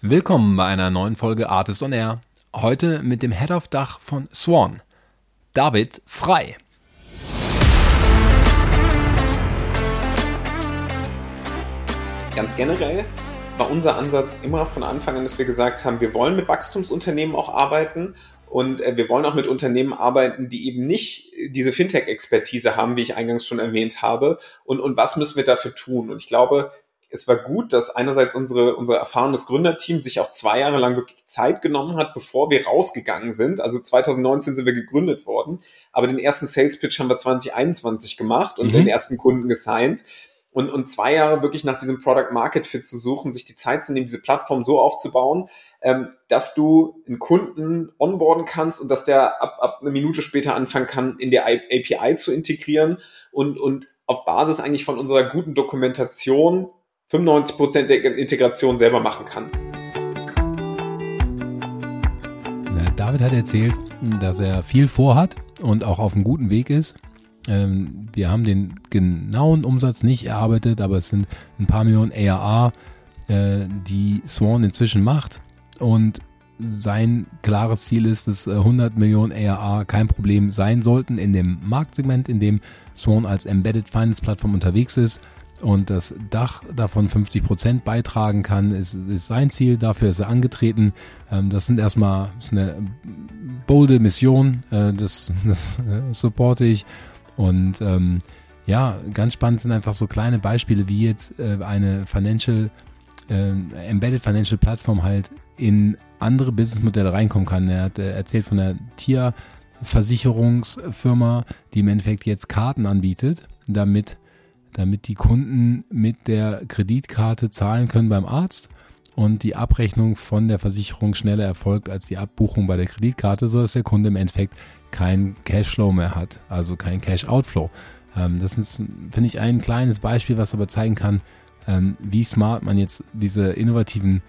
Willkommen bei einer neuen Folge Artist on Air. Heute mit dem Head of Dach von Swan, David Frei. Ganz generell war unser Ansatz immer von Anfang an, dass wir gesagt haben, wir wollen mit Wachstumsunternehmen auch arbeiten und äh, wir wollen auch mit Unternehmen arbeiten, die eben nicht diese Fintech-Expertise haben, wie ich eingangs schon erwähnt habe. Und, und was müssen wir dafür tun? Und ich glaube, es war gut, dass einerseits unsere, unser erfahrenes Gründerteam sich auch zwei Jahre lang wirklich Zeit genommen hat, bevor wir rausgegangen sind. Also 2019 sind wir gegründet worden, aber den ersten Sales Pitch haben wir 2021 gemacht und mhm. den ersten Kunden gesigned. Und, und zwei Jahre wirklich nach diesem Product Market Fit zu suchen, sich die Zeit zu nehmen, diese Plattform so aufzubauen, ähm, dass du einen Kunden onboarden kannst und dass der ab, ab eine Minute später anfangen kann, in der API zu integrieren und, und auf Basis eigentlich von unserer guten Dokumentation 95 Prozent der Integration selber machen kann. David hat erzählt, dass er viel vorhat und auch auf einem guten Weg ist. Ähm, wir haben den genauen Umsatz nicht erarbeitet, aber es sind ein paar Millionen ARA, äh, die Swan inzwischen macht. Und sein klares Ziel ist, dass 100 äh, Millionen ARA kein Problem sein sollten in dem Marktsegment, in dem Swan als Embedded Finance Plattform unterwegs ist und das Dach davon 50 Prozent beitragen kann, ist, ist sein Ziel. Dafür ist er angetreten. Ähm, das sind erstmal das eine bolde Mission. Äh, das, das äh, supporte ich. Und ähm, ja, ganz spannend sind einfach so kleine Beispiele, wie jetzt äh, eine Financial, äh, Embedded Financial Plattform halt in andere Businessmodelle reinkommen kann. Er hat äh, erzählt von der Tierversicherungsfirma, die im Endeffekt jetzt Karten anbietet, damit damit die Kunden mit der Kreditkarte zahlen können beim Arzt und die Abrechnung von der Versicherung schneller erfolgt als die Abbuchung bei der Kreditkarte, sodass der Kunde im Endeffekt kein Cashflow mehr hat, also kein Cash-Outflow. Ähm, das ist, finde ich, ein kleines Beispiel, was aber zeigen kann, ähm, wie smart man jetzt diese innovativen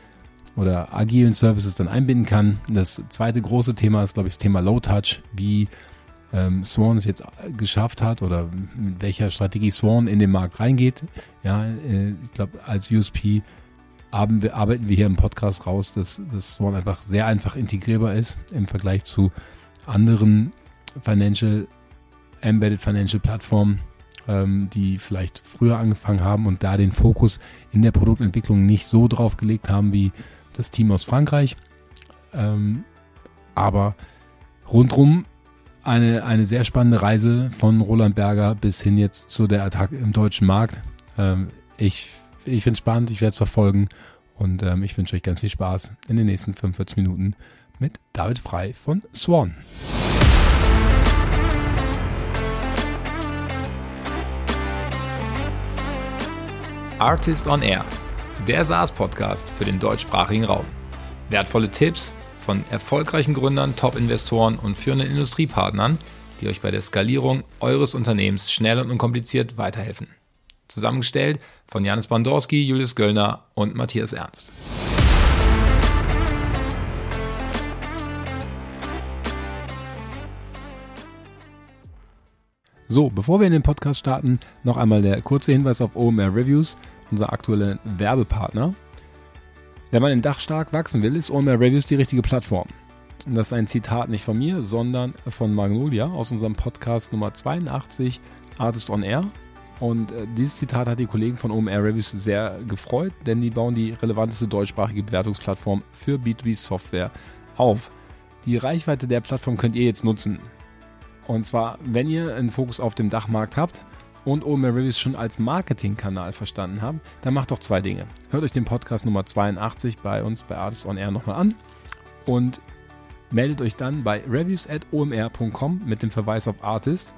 oder agilen Services dann einbinden kann. Das zweite große Thema ist, glaube ich, das Thema Low Touch. Wie ähm, Swan es jetzt geschafft hat oder mit welcher Strategie Swan in den Markt reingeht. Ja, äh, ich glaube, als USP wir, arbeiten wir hier im Podcast raus, dass, dass Swan einfach sehr einfach integrierbar ist im Vergleich zu anderen Financial, Embedded Financial Plattformen, ähm, die vielleicht früher angefangen haben und da den Fokus in der Produktentwicklung nicht so drauf gelegt haben wie das Team aus Frankreich. Ähm, aber rundrum eine, eine sehr spannende Reise von Roland Berger bis hin jetzt zu der Attacke im deutschen Markt. Ähm, ich ich finde es spannend, ich werde es verfolgen und ähm, ich wünsche euch ganz viel Spaß in den nächsten 45 Minuten mit David Frei von Swan. Artist on Air, der SaaS-Podcast für den deutschsprachigen Raum. Wertvolle Tipps, von erfolgreichen Gründern, Top-Investoren und führenden Industriepartnern, die euch bei der Skalierung eures Unternehmens schnell und unkompliziert weiterhelfen. Zusammengestellt von Janis Bandorski, Julius Göllner und Matthias Ernst. So, bevor wir in den Podcast starten, noch einmal der kurze Hinweis auf OMR Reviews, unser aktueller Werbepartner. Wenn man im Dach stark wachsen will, ist OMR Reviews die richtige Plattform. Das ist ein Zitat nicht von mir, sondern von Magnolia aus unserem Podcast Nummer 82, Artist on Air. Und äh, dieses Zitat hat die Kollegen von OMR Reviews sehr gefreut, denn die bauen die relevanteste deutschsprachige Bewertungsplattform für B2B-Software auf. Die Reichweite der Plattform könnt ihr jetzt nutzen. Und zwar, wenn ihr einen Fokus auf dem Dachmarkt habt, und OMR Reviews schon als Marketingkanal verstanden haben, dann macht doch zwei Dinge. Hört euch den Podcast Nummer 82 bei uns bei Artist on Air nochmal an und meldet euch dann bei reviews.omr.com mit dem Verweis auf Artist.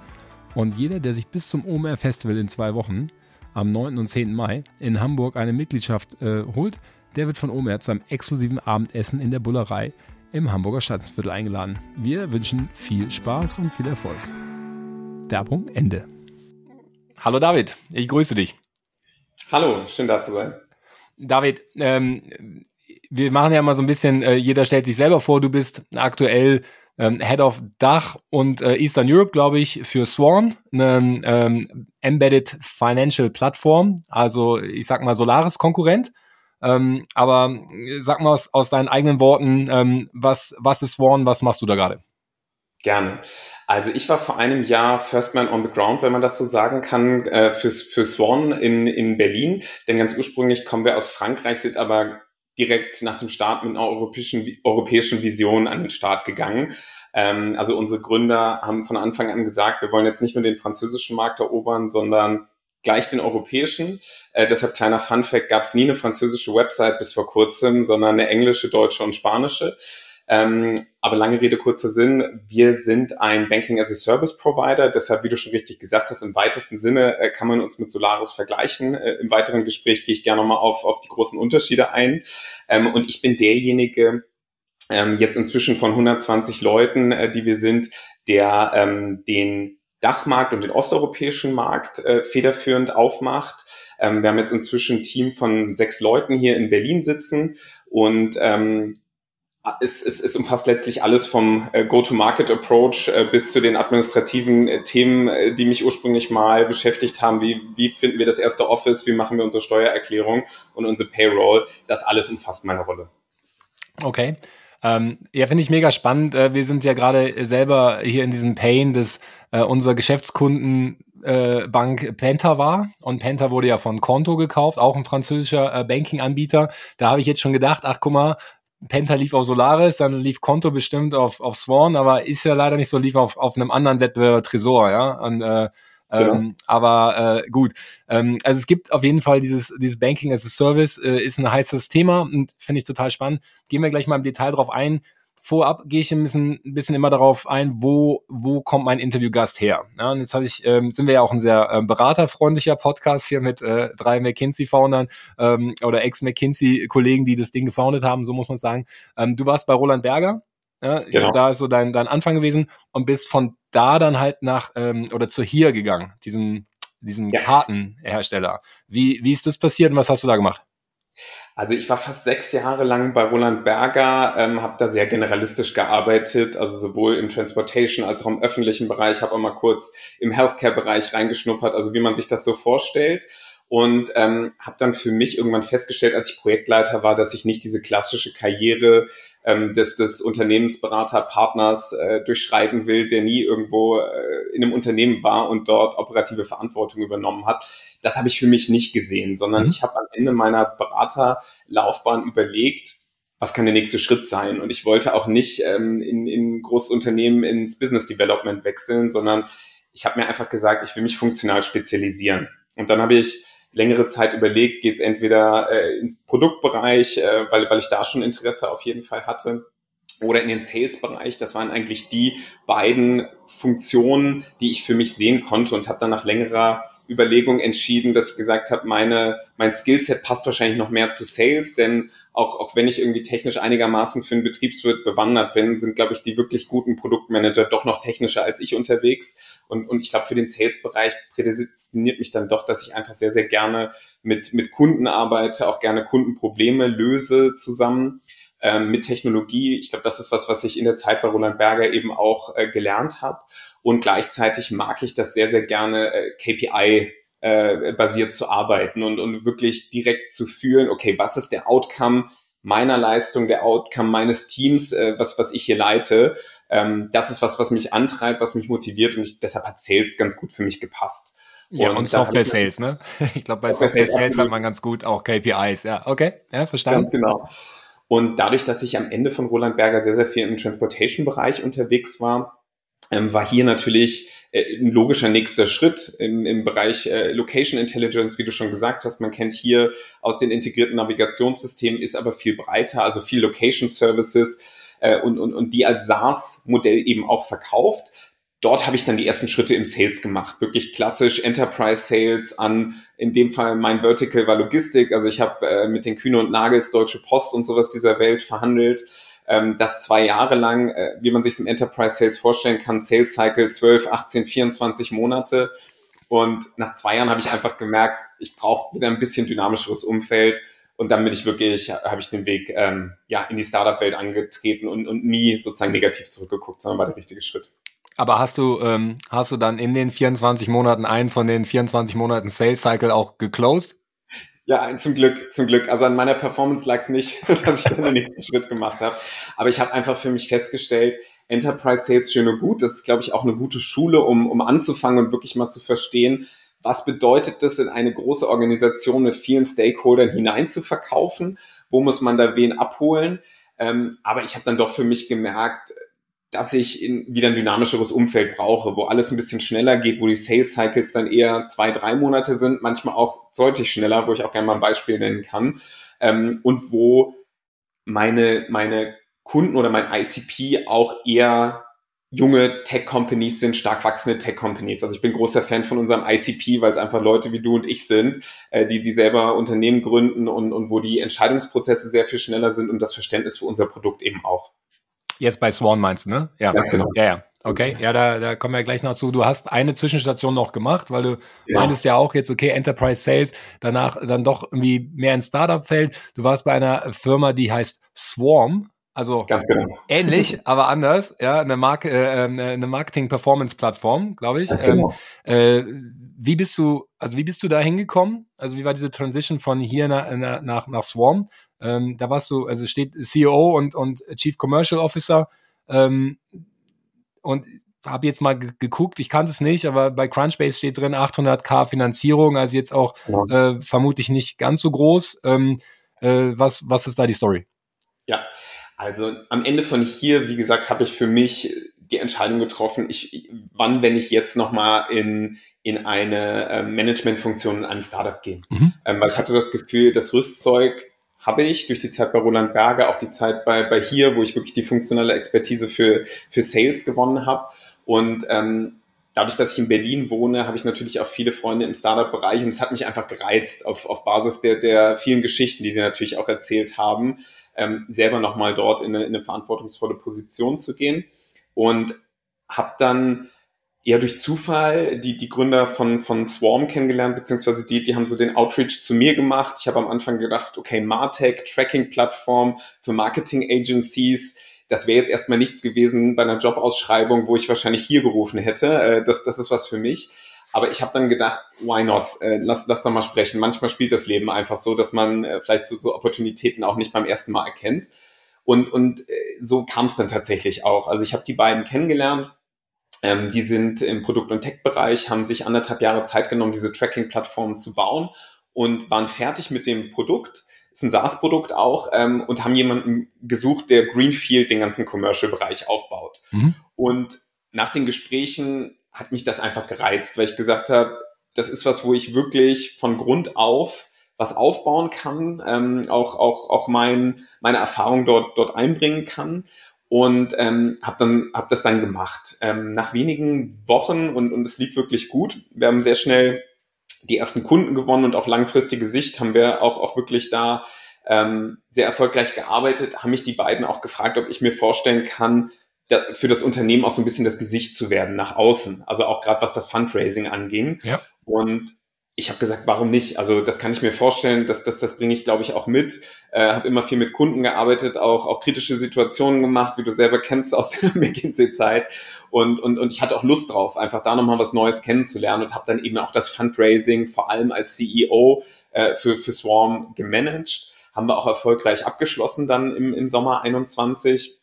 Und jeder, der sich bis zum OMR Festival in zwei Wochen am 9. und 10. Mai in Hamburg eine Mitgliedschaft äh, holt, der wird von OMR zu einem exklusiven Abendessen in der Bullerei im Hamburger Stadtviertel eingeladen. Wir wünschen viel Spaß und viel Erfolg. Werbung Ende. Hallo David, ich grüße dich. Hallo, schön da zu sein. David, ähm, wir machen ja mal so ein bisschen, äh, jeder stellt sich selber vor, du bist aktuell ähm, Head of Dach und äh, Eastern Europe, glaube ich, für Swan, eine ähm, Embedded Financial Plattform, also ich sag mal Solaris-Konkurrent. Ähm, aber sag mal aus, aus deinen eigenen Worten, ähm, was, was ist Swan, was machst du da gerade? Gerne. Also ich war vor einem Jahr First Man on the Ground, wenn man das so sagen kann, äh, für, für Swan in, in Berlin. Denn ganz ursprünglich kommen wir aus Frankreich, sind aber direkt nach dem Start mit einer europäischen, europäischen Vision an den Start gegangen. Ähm, also unsere Gründer haben von Anfang an gesagt, wir wollen jetzt nicht nur den französischen Markt erobern, sondern gleich den europäischen. Äh, deshalb kleiner Funfact, gab es nie eine französische Website bis vor kurzem, sondern eine englische, deutsche und spanische. Ähm, aber lange Rede, kurzer Sinn. Wir sind ein Banking as a Service Provider. Deshalb, wie du schon richtig gesagt hast, im weitesten Sinne äh, kann man uns mit Solaris vergleichen. Äh, Im weiteren Gespräch gehe ich gerne nochmal auf, auf die großen Unterschiede ein. Ähm, und ich bin derjenige, ähm, jetzt inzwischen von 120 Leuten, äh, die wir sind, der ähm, den Dachmarkt und den osteuropäischen Markt äh, federführend aufmacht. Ähm, wir haben jetzt inzwischen ein Team von sechs Leuten hier in Berlin sitzen und ähm, es, es, es umfasst letztlich alles vom äh, Go-to-Market-Approach äh, bis zu den administrativen äh, Themen, äh, die mich ursprünglich mal beschäftigt haben. Wie, wie finden wir das erste Office? Wie machen wir unsere Steuererklärung und unsere Payroll? Das alles umfasst meine Rolle. Okay. Ähm, ja, finde ich mega spannend. Äh, wir sind ja gerade selber hier in diesem Pain, dass äh, unser Geschäftskunden äh, Bank Penta war und Penta wurde ja von Konto gekauft, auch ein französischer äh, Banking-Anbieter. Da habe ich jetzt schon gedacht, ach guck mal, Penta lief auf Solaris, dann lief Konto bestimmt auf, auf Swan, aber ist ja leider nicht so, lief auf, auf einem anderen Wettbewerber Tresor, ja. Und, äh, Genau. Ähm, aber äh, gut, ähm, also es gibt auf jeden Fall dieses, dieses Banking as a Service, äh, ist ein heißes Thema und finde ich total spannend. Gehen wir gleich mal im Detail drauf ein vorab gehe ich ein bisschen, ein bisschen immer darauf ein, wo, wo kommt mein Interviewgast her. Ja, und jetzt habe ich, ähm, sind wir ja auch ein sehr ähm, beraterfreundlicher Podcast hier mit äh, drei McKinsey-Foundern ähm, oder Ex-McKinsey-Kollegen, die das Ding gefoundet haben, so muss man sagen. Ähm, du warst bei Roland Berger, ja, genau. da ist so dein, dein Anfang gewesen und bist von da dann halt nach ähm, oder zu hier gegangen, diesem, diesem ja. Kartenhersteller. Wie, wie ist das passiert und was hast du da gemacht? Also ich war fast sechs Jahre lang bei Roland Berger, ähm, habe da sehr generalistisch gearbeitet, also sowohl im Transportation als auch im öffentlichen Bereich, habe auch mal kurz im Healthcare-Bereich reingeschnuppert, also wie man sich das so vorstellt. Und ähm, habe dann für mich irgendwann festgestellt, als ich Projektleiter war, dass ich nicht diese klassische Karriere ähm, des, des Unternehmensberaterpartners äh, durchschreiten will, der nie irgendwo äh, in einem Unternehmen war und dort operative Verantwortung übernommen hat. Das habe ich für mich nicht gesehen, sondern mhm. ich habe am Ende meiner Beraterlaufbahn überlegt, was kann der nächste Schritt sein? Und ich wollte auch nicht ähm, in, in Großunternehmen ins Business Development wechseln, sondern ich habe mir einfach gesagt, ich will mich funktional spezialisieren. Und dann habe ich längere Zeit überlegt, geht es entweder äh, ins Produktbereich, äh, weil, weil ich da schon Interesse auf jeden Fall hatte, oder in den Sales-Bereich. Das waren eigentlich die beiden Funktionen, die ich für mich sehen konnte und habe dann nach längerer Überlegung entschieden, dass ich gesagt habe, meine, mein Skillset passt wahrscheinlich noch mehr zu Sales, denn auch, auch wenn ich irgendwie technisch einigermaßen für einen Betriebswirt bewandert bin, sind, glaube ich, die wirklich guten Produktmanager doch noch technischer als ich unterwegs. Und, und ich glaube, für den Sales-Bereich prädestiniert mich dann doch, dass ich einfach sehr, sehr gerne mit, mit Kunden arbeite, auch gerne Kundenprobleme löse zusammen ähm, mit Technologie. Ich glaube, das ist was, was ich in der Zeit bei Roland Berger eben auch äh, gelernt habe. Und gleichzeitig mag ich das sehr, sehr gerne äh, KPI äh, basiert zu arbeiten und, und wirklich direkt zu fühlen, okay, was ist der Outcome meiner Leistung, der Outcome meines Teams, äh, was, was ich hier leite. Ähm, das ist was, was mich antreibt, was mich motiviert und ich, deshalb hat Sales ganz gut für mich gepasst. Ja, und, und Software Sales, ne? Ich glaube, bei Software, Software Sales hat man ganz gut auch KPIs. Ja, okay, ja, verstanden. Ganz genau. Und dadurch, dass ich am Ende von Roland Berger sehr, sehr viel im Transportation-Bereich unterwegs war, ähm, war hier natürlich äh, ein logischer nächster Schritt im, im Bereich äh, Location Intelligence, wie du schon gesagt hast. Man kennt hier aus den integrierten Navigationssystemen, ist aber viel breiter, also viel Location Services äh, und, und, und die als SaaS-Modell eben auch verkauft. Dort habe ich dann die ersten Schritte im Sales gemacht, wirklich klassisch Enterprise Sales an, in dem Fall mein Vertical war Logistik, also ich habe äh, mit den Kühne und Nagels, Deutsche Post und sowas dieser Welt verhandelt ähm, das zwei Jahre lang, äh, wie man sich im Enterprise Sales vorstellen kann, Sales Cycle 12, 18, 24 Monate. Und nach zwei Jahren habe ich einfach gemerkt, ich brauche wieder ein bisschen dynamischeres Umfeld. Und dann bin ich wirklich, habe ich den Weg ähm, ja, in die Startup-Welt angetreten und, und nie sozusagen negativ zurückgeguckt, sondern war der richtige Schritt. Aber hast du, ähm, hast du dann in den 24 Monaten einen von den 24 Monaten Sales Cycle auch geclosed? Ja, zum Glück, zum Glück. Also an meiner Performance lag es nicht, dass ich dann den nächsten Schritt gemacht habe. Aber ich habe einfach für mich festgestellt, Enterprise Sales schön und gut. Das ist, glaube ich, auch eine gute Schule, um, um anzufangen und wirklich mal zu verstehen, was bedeutet das in eine große Organisation mit vielen Stakeholdern hinein zu verkaufen? Wo muss man da wen abholen? Ähm, aber ich habe dann doch für mich gemerkt, dass ich in, wieder ein dynamischeres Umfeld brauche, wo alles ein bisschen schneller geht, wo die Sales Cycles dann eher zwei, drei Monate sind, manchmal auch deutlich schneller, wo ich auch gerne mal ein Beispiel nennen kann, ähm, und wo meine, meine Kunden oder mein ICP auch eher junge Tech-Companies sind, stark wachsende Tech-Companies. Also ich bin großer Fan von unserem ICP, weil es einfach Leute wie du und ich sind, äh, die, die selber Unternehmen gründen und, und wo die Entscheidungsprozesse sehr viel schneller sind und das Verständnis für unser Produkt eben auch. Jetzt bei Swan meinst du, ne? Ja. Ganz genau. Ja, ja. Okay, ja, da, da kommen wir gleich noch zu. Du hast eine Zwischenstation noch gemacht, weil du ja. meintest ja auch jetzt, okay, Enterprise Sales, danach dann doch irgendwie mehr ins Startup-Feld. Du warst bei einer Firma, die heißt Swarm. Also genau. ähnlich, aber anders, ja, eine, Mark äh, ähm, eine Marketing-Performance-Plattform, glaube ich. Ganz genau. Ähm, äh, wie bist du, also wie bist du da hingekommen? Also wie war diese Transition von hier nach, nach, nach Swarm? Ähm, da warst du, also steht CEO und, und Chief Commercial Officer. Ähm, und habe jetzt mal geguckt, ich kannte es nicht, aber bei Crunchbase steht drin 800k Finanzierung, also jetzt auch ja. äh, vermutlich nicht ganz so groß. Ähm, äh, was, was ist da die Story? Ja, also am Ende von hier, wie gesagt, habe ich für mich die Entscheidung getroffen, ich, wann, wenn ich jetzt nochmal in, in eine äh, Managementfunktion in einem Startup gehen. Mhm. Ähm, weil ich hatte das Gefühl, das Rüstzeug habe ich durch die Zeit bei Roland Berger, auch die Zeit bei, bei hier, wo ich wirklich die funktionelle Expertise für, für Sales gewonnen habe. Und ähm, dadurch, dass ich in Berlin wohne, habe ich natürlich auch viele Freunde im Startup-Bereich und es hat mich einfach gereizt auf, auf Basis der, der vielen Geschichten, die die natürlich auch erzählt haben, ähm, selber nochmal dort in eine, in eine verantwortungsvolle Position zu gehen. Und habe dann eher durch Zufall die, die Gründer von, von Swarm kennengelernt, beziehungsweise die, die haben so den Outreach zu mir gemacht. Ich habe am Anfang gedacht, okay, Martech, Tracking-Plattform für Marketing-Agencies, das wäre jetzt erstmal nichts gewesen bei einer Jobausschreibung, wo ich wahrscheinlich hier gerufen hätte. Äh, das, das ist was für mich. Aber ich habe dann gedacht, why not? Äh, lass, lass doch mal sprechen. Manchmal spielt das Leben einfach so, dass man äh, vielleicht so, so Opportunitäten auch nicht beim ersten Mal erkennt. Und, und so kam es dann tatsächlich auch. Also ich habe die beiden kennengelernt ähm, die sind im Produkt- und Tech-Bereich, haben sich anderthalb Jahre Zeit genommen, diese Tracking-Plattform zu bauen und waren fertig mit dem Produkt. Ist ein SaaS-Produkt auch ähm, und haben jemanden gesucht, der Greenfield den ganzen Commercial-Bereich aufbaut. Mhm. Und nach den Gesprächen hat mich das einfach gereizt, weil ich gesagt habe, das ist was, wo ich wirklich von Grund auf was aufbauen kann, ähm, auch, auch, auch mein, meine Erfahrung dort, dort einbringen kann und ähm, habe dann hab das dann gemacht. Ähm, nach wenigen Wochen und, und es lief wirklich gut. Wir haben sehr schnell die ersten Kunden gewonnen und auf langfristige Sicht haben wir auch, auch wirklich da ähm, sehr erfolgreich gearbeitet. Haben mich die beiden auch gefragt, ob ich mir vorstellen kann, für das Unternehmen auch so ein bisschen das Gesicht zu werden nach außen. Also auch gerade was das Fundraising anging. Ja. Und ich habe gesagt, warum nicht? Also das kann ich mir vorstellen, dass das, das bringe ich, glaube ich, auch mit. Äh, habe immer viel mit Kunden gearbeitet, auch, auch kritische Situationen gemacht, wie du selber kennst aus der McKinsey-Zeit. Und, und, und ich hatte auch Lust drauf, einfach da nochmal was Neues kennenzulernen und habe dann eben auch das Fundraising, vor allem als CEO äh, für, für Swarm gemanagt. Haben wir auch erfolgreich abgeschlossen dann im, im Sommer 21.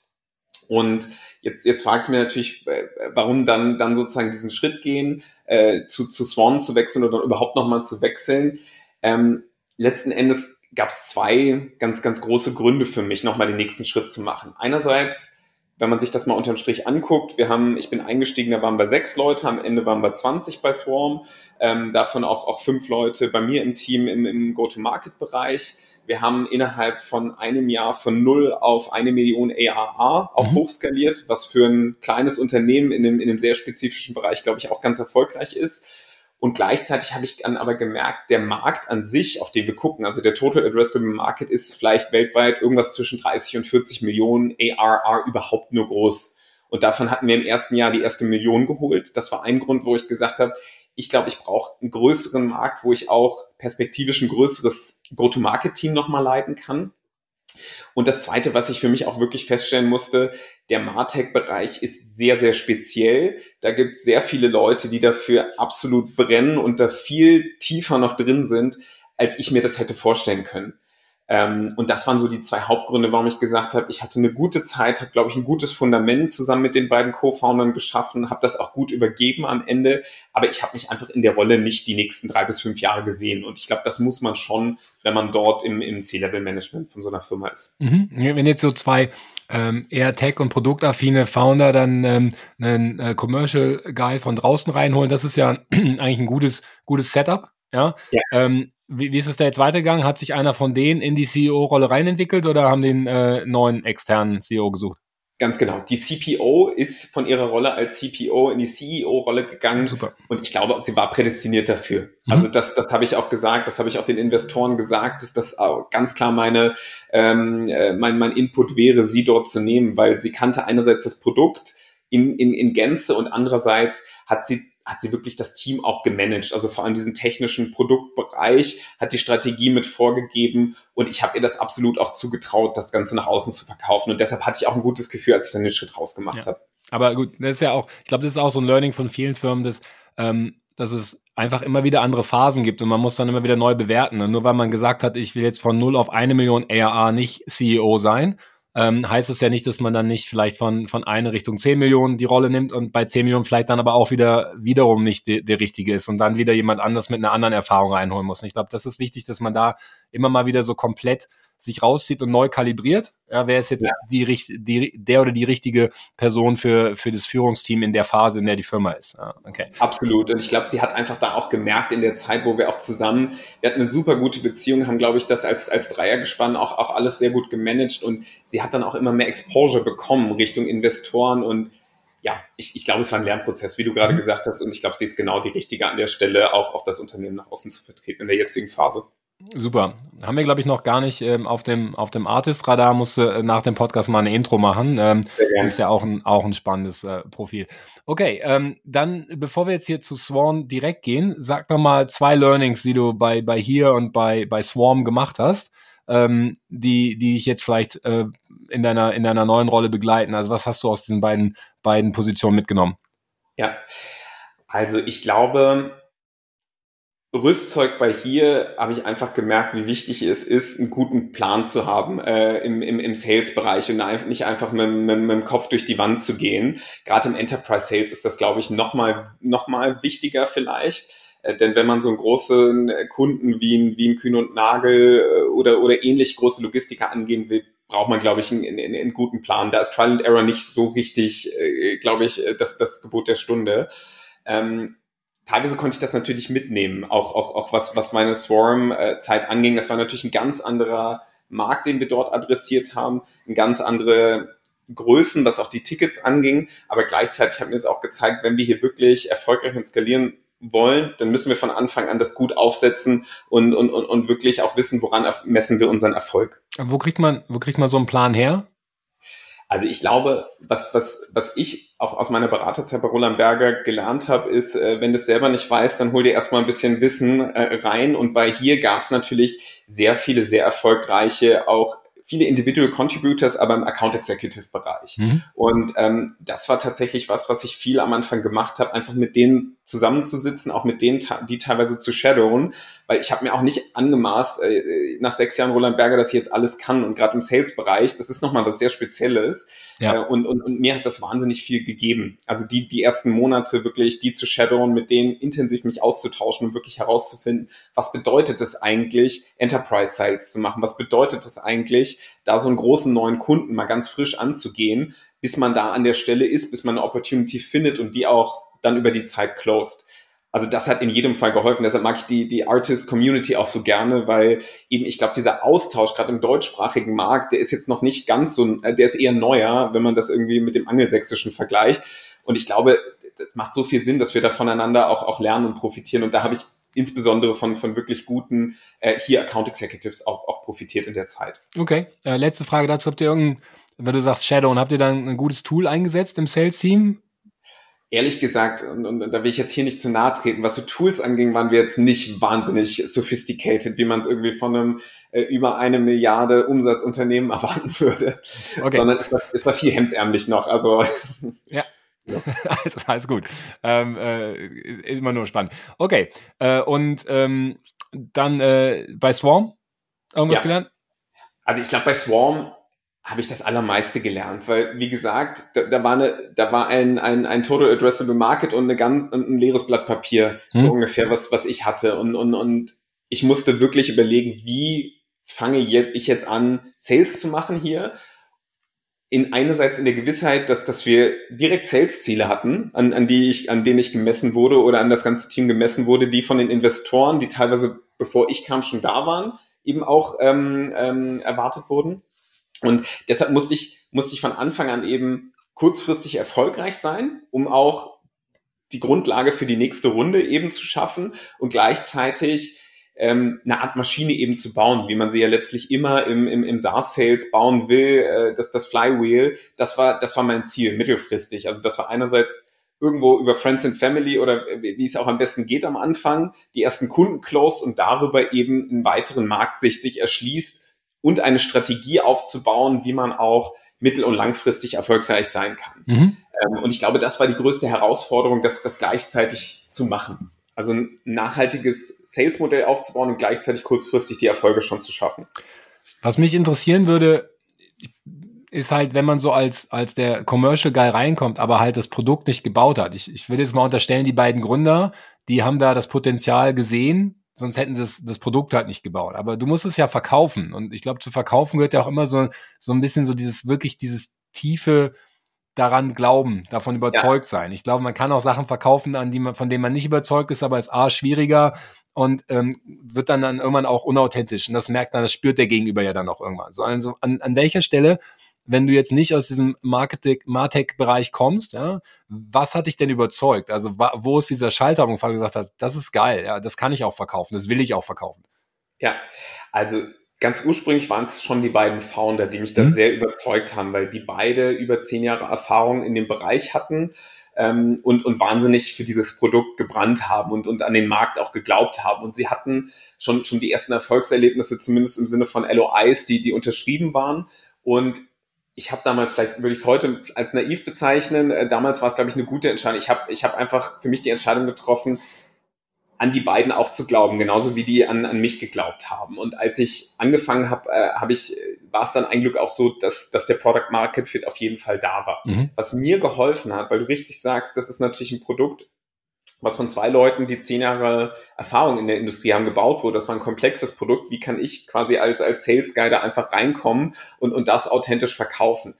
Und jetzt, jetzt fragst du mir natürlich, äh, warum dann, dann sozusagen diesen Schritt gehen äh, zu, zu Swan zu wechseln oder überhaupt nochmal zu wechseln. Ähm, letzten Endes gab es zwei ganz, ganz große Gründe für mich, nochmal den nächsten Schritt zu machen. Einerseits, wenn man sich das mal unterm Strich anguckt, wir haben, ich bin eingestiegen, da waren wir sechs Leute, am Ende waren wir 20 bei Swarm, ähm, davon auch, auch fünf Leute bei mir im Team im, im Go-to-Market-Bereich. Wir haben innerhalb von einem Jahr von null auf eine Million ARA auch mhm. hochskaliert, was für ein kleines Unternehmen in einem, in einem sehr spezifischen Bereich, glaube ich, auch ganz erfolgreich ist. Und gleichzeitig habe ich dann aber gemerkt, der Markt an sich, auf den wir gucken, also der Total Addressable Market ist vielleicht weltweit irgendwas zwischen 30 und 40 Millionen ARR überhaupt nur groß. Und davon hatten wir im ersten Jahr die erste Million geholt. Das war ein Grund, wo ich gesagt habe, ich glaube, ich brauche einen größeren Markt, wo ich auch perspektivisch ein größeres Go-to-Market-Team nochmal leiten kann. Und das Zweite, was ich für mich auch wirklich feststellen musste, der Martech-Bereich ist sehr, sehr speziell. Da gibt es sehr viele Leute, die dafür absolut brennen und da viel tiefer noch drin sind, als ich mir das hätte vorstellen können. Ähm, und das waren so die zwei Hauptgründe, warum ich gesagt habe, ich hatte eine gute Zeit, habe, glaube ich, ein gutes Fundament zusammen mit den beiden Co-Foundern geschaffen, habe das auch gut übergeben am Ende, aber ich habe mich einfach in der Rolle nicht die nächsten drei bis fünf Jahre gesehen. Und ich glaube, das muss man schon, wenn man dort im, im C-Level-Management von so einer Firma ist. Mhm. Wenn jetzt so zwei ähm, eher Tech- und produktaffine Founder dann ähm, einen äh, Commercial Guy von draußen reinholen, das ist ja eigentlich ein gutes, gutes Setup. Ja. ja. Ähm, wie, wie ist es da jetzt weitergegangen? Hat sich einer von denen in die CEO-Rolle reinentwickelt oder haben den äh, neuen externen CEO gesucht? Ganz genau. Die CPO ist von ihrer Rolle als CPO in die CEO-Rolle gegangen. Super. Und ich glaube, sie war prädestiniert dafür. Mhm. Also das, das habe ich auch gesagt, das habe ich auch den Investoren gesagt, dass das ganz klar meine, ähm, äh, mein, mein Input wäre, sie dort zu nehmen, weil sie kannte einerseits das Produkt in, in, in Gänze und andererseits hat sie hat sie wirklich das Team auch gemanagt. Also vor allem diesen technischen Produktbereich hat die Strategie mit vorgegeben und ich habe ihr das absolut auch zugetraut, das Ganze nach außen zu verkaufen. Und deshalb hatte ich auch ein gutes Gefühl, als ich dann den Schritt rausgemacht ja. habe. Aber gut, das ist ja auch, ich glaube, das ist auch so ein Learning von vielen Firmen, dass, ähm, dass es einfach immer wieder andere Phasen gibt und man muss dann immer wieder neu bewerten. Und nur weil man gesagt hat, ich will jetzt von null auf eine Million ARA nicht CEO sein, ähm, heißt es ja nicht, dass man dann nicht vielleicht von, von einer Richtung 10 Millionen die Rolle nimmt und bei 10 Millionen vielleicht dann aber auch wieder wiederum nicht de, der richtige ist und dann wieder jemand anders mit einer anderen Erfahrung reinholen muss. Und ich glaube, das ist wichtig, dass man da immer mal wieder so komplett sich rauszieht und neu kalibriert. Ja, wer ist jetzt ja. die, die, der oder die richtige Person für, für das Führungsteam in der Phase, in der die Firma ist? Ja, okay. Absolut. Und ich glaube, sie hat einfach da auch gemerkt in der Zeit, wo wir auch zusammen, wir hatten eine super gute Beziehung, haben, glaube ich, das als, als Dreiergespann auch, auch alles sehr gut gemanagt und sie hat dann auch immer mehr Exposure bekommen Richtung Investoren und ja, ich, ich glaube, es war ein Lernprozess, wie du gerade mhm. gesagt hast, und ich glaube, sie ist genau die richtige an der Stelle, auch, auch das Unternehmen nach außen zu vertreten in der jetzigen Phase. Super. Haben wir, glaube ich, noch gar nicht ähm, auf dem, auf dem Artist-Radar. Musste äh, nach dem Podcast mal eine Intro machen. Ähm, ist ja auch ein, auch ein spannendes äh, Profil. Okay, ähm, dann, bevor wir jetzt hier zu Swarm direkt gehen, sag doch mal zwei Learnings, die du bei, bei hier und bei, bei Swarm gemacht hast, ähm, die, die ich jetzt vielleicht äh, in, deiner, in deiner neuen Rolle begleiten. Also, was hast du aus diesen beiden, beiden Positionen mitgenommen? Ja, also ich glaube, Rüstzeug bei hier habe ich einfach gemerkt, wie wichtig es ist, einen guten Plan zu haben äh, im, im, im Sales-Bereich und nicht einfach mit, mit, mit dem Kopf durch die Wand zu gehen. Gerade im Enterprise-Sales ist das, glaube ich, nochmal noch mal wichtiger vielleicht. Äh, denn wenn man so einen großen Kunden wie ein, wie ein Kühn und Nagel äh, oder, oder ähnlich große Logistiker angehen will, braucht man, glaube ich, einen, einen, einen, guten Plan. Da ist Trial and Error nicht so richtig, äh, glaube ich, das, das Gebot der Stunde. Ähm, teilweise konnte ich das natürlich mitnehmen, auch, auch, auch was, was meine Swarm-Zeit anging. Das war natürlich ein ganz anderer Markt, den wir dort adressiert haben, ein ganz andere Größen, was auch die Tickets anging. Aber gleichzeitig hat mir es auch gezeigt, wenn wir hier wirklich erfolgreich und skalieren wollen, dann müssen wir von Anfang an das gut aufsetzen und, und, und, und wirklich auch wissen, woran messen wir unseren Erfolg. Wo kriegt man, wo kriegt man so einen Plan her? Also ich glaube, was, was, was ich auch aus meiner Beraterzeit bei Roland Berger gelernt habe, ist, äh, wenn du es selber nicht weißt, dann hol dir erstmal ein bisschen Wissen äh, rein. Und bei hier gab es natürlich sehr viele, sehr erfolgreiche, auch viele Individual Contributors, aber im Account Executive Bereich. Mhm. Und ähm, das war tatsächlich was, was ich viel am Anfang gemacht habe, einfach mit denen zusammenzusitzen, auch mit denen, die teilweise zu shadowen, weil ich habe mir auch nicht angemaßt, äh, nach sechs Jahren Roland Berger, dass ich jetzt alles kann und gerade im Sales-Bereich, das ist nochmal was sehr Spezielles. Ja. Äh, und, und, und mir hat das wahnsinnig viel gegeben. Also die, die ersten Monate wirklich, die zu shadowen, mit denen intensiv mich auszutauschen und wirklich herauszufinden, was bedeutet es eigentlich, Enterprise Sales zu machen? Was bedeutet es eigentlich, da so einen großen neuen Kunden mal ganz frisch anzugehen, bis man da an der Stelle ist, bis man eine Opportunity findet und die auch dann über die Zeit closed. Also das hat in jedem Fall geholfen. Deshalb mag ich die, die Artist-Community auch so gerne, weil eben, ich glaube, dieser Austausch gerade im deutschsprachigen Markt, der ist jetzt noch nicht ganz so, äh, der ist eher neuer, wenn man das irgendwie mit dem Angelsächsischen vergleicht. Und ich glaube, das macht so viel Sinn, dass wir da voneinander auch, auch lernen und profitieren. Und da habe ich insbesondere von, von wirklich guten äh, hier Account Executives auch, auch profitiert in der Zeit. Okay, äh, letzte Frage dazu. Habt ihr irgendein, wenn du sagst Shadow, und habt ihr dann ein gutes Tool eingesetzt im Sales-Team? Ehrlich gesagt, und, und, und da will ich jetzt hier nicht zu nahe treten, was so Tools anging, waren wir jetzt nicht wahnsinnig sophisticated, wie man es irgendwie von einem äh, über eine Milliarde Umsatzunternehmen erwarten würde. Okay. Sondern es war, es war viel hemdsärmlich noch. Also ja. Ja. alles, alles gut. Ähm, äh, ist immer nur spannend. Okay. Äh, und ähm, dann äh, bei Swarm irgendwas ja. gelernt? Also ich glaube, bei Swarm habe ich das allermeiste gelernt, weil wie gesagt, da, da war eine, da war ein, ein, ein Total Addressable Market und eine ganz ein leeres Blatt Papier, hm. so ungefähr was was ich hatte und und und ich musste wirklich überlegen, wie fange ich jetzt an Sales zu machen hier in einerseits in der Gewissheit, dass, dass wir direkt Sales-Ziele hatten, an, an die ich, an denen ich gemessen wurde oder an das ganze Team gemessen wurde, die von den Investoren, die teilweise, bevor ich kam, schon da waren, eben auch ähm, ähm, erwartet wurden. Und deshalb musste ich, musste ich von Anfang an eben kurzfristig erfolgreich sein, um auch die Grundlage für die nächste Runde eben zu schaffen und gleichzeitig ähm, eine Art Maschine eben zu bauen, wie man sie ja letztlich immer im, im, im SaaS-Sales bauen will, äh, das, das Flywheel, das war, das war mein Ziel mittelfristig. Also das war einerseits irgendwo über Friends and Family oder wie es auch am besten geht am Anfang, die ersten Kunden closed und darüber eben einen weiteren Markt sich, sich erschließt und eine Strategie aufzubauen, wie man auch mittel- und langfristig erfolgreich sein kann. Mhm. Ähm, und ich glaube, das war die größte Herausforderung, das, das gleichzeitig zu machen. Also ein nachhaltiges Sales-Modell aufzubauen und gleichzeitig kurzfristig die Erfolge schon zu schaffen. Was mich interessieren würde, ist halt, wenn man so als, als der Commercial Guy reinkommt, aber halt das Produkt nicht gebaut hat. Ich, ich würde jetzt mal unterstellen, die beiden Gründer, die haben da das Potenzial gesehen, sonst hätten sie das, das Produkt halt nicht gebaut. Aber du musst es ja verkaufen. Und ich glaube, zu verkaufen gehört ja auch immer so, so ein bisschen so dieses, wirklich dieses tiefe, daran glauben, davon überzeugt ja. sein. Ich glaube, man kann auch Sachen verkaufen, an die man, von denen man nicht überzeugt ist, aber ist A schwieriger und ähm, wird dann, dann irgendwann auch unauthentisch. Und das merkt man, das spürt der Gegenüber ja dann auch irgendwann. So, also an, an welcher Stelle, wenn du jetzt nicht aus diesem Marketing, Martech-Bereich kommst, ja, was hat dich denn überzeugt? Also wo ist dieser Schalter, wo du gesagt hast, das ist geil, ja, das kann ich auch verkaufen, das will ich auch verkaufen? Ja, also ganz ursprünglich waren es schon die beiden Founder, die mich da mhm. sehr überzeugt haben, weil die beide über zehn Jahre Erfahrung in dem Bereich hatten ähm, und, und wahnsinnig für dieses Produkt gebrannt haben und, und an den Markt auch geglaubt haben. Und sie hatten schon, schon die ersten Erfolgserlebnisse, zumindest im Sinne von LOIs, die, die unterschrieben waren. Und ich habe damals, vielleicht würde ich es heute als naiv bezeichnen, äh, damals war es, glaube ich, eine gute Entscheidung. Ich habe ich hab einfach für mich die Entscheidung getroffen, an die beiden auch zu glauben, genauso wie die an, an mich geglaubt haben. Und als ich angefangen habe, äh, habe ich, war es dann ein Glück auch so, dass, dass der Product Market Fit auf jeden Fall da war. Mhm. Was mir geholfen hat, weil du richtig sagst, das ist natürlich ein Produkt, was von zwei Leuten, die zehn Jahre Erfahrung in der Industrie haben, gebaut wurde. Das war ein komplexes Produkt. Wie kann ich quasi als, als Sales Guy da einfach reinkommen und, und das authentisch verkaufen?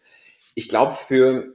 Ich glaube, für,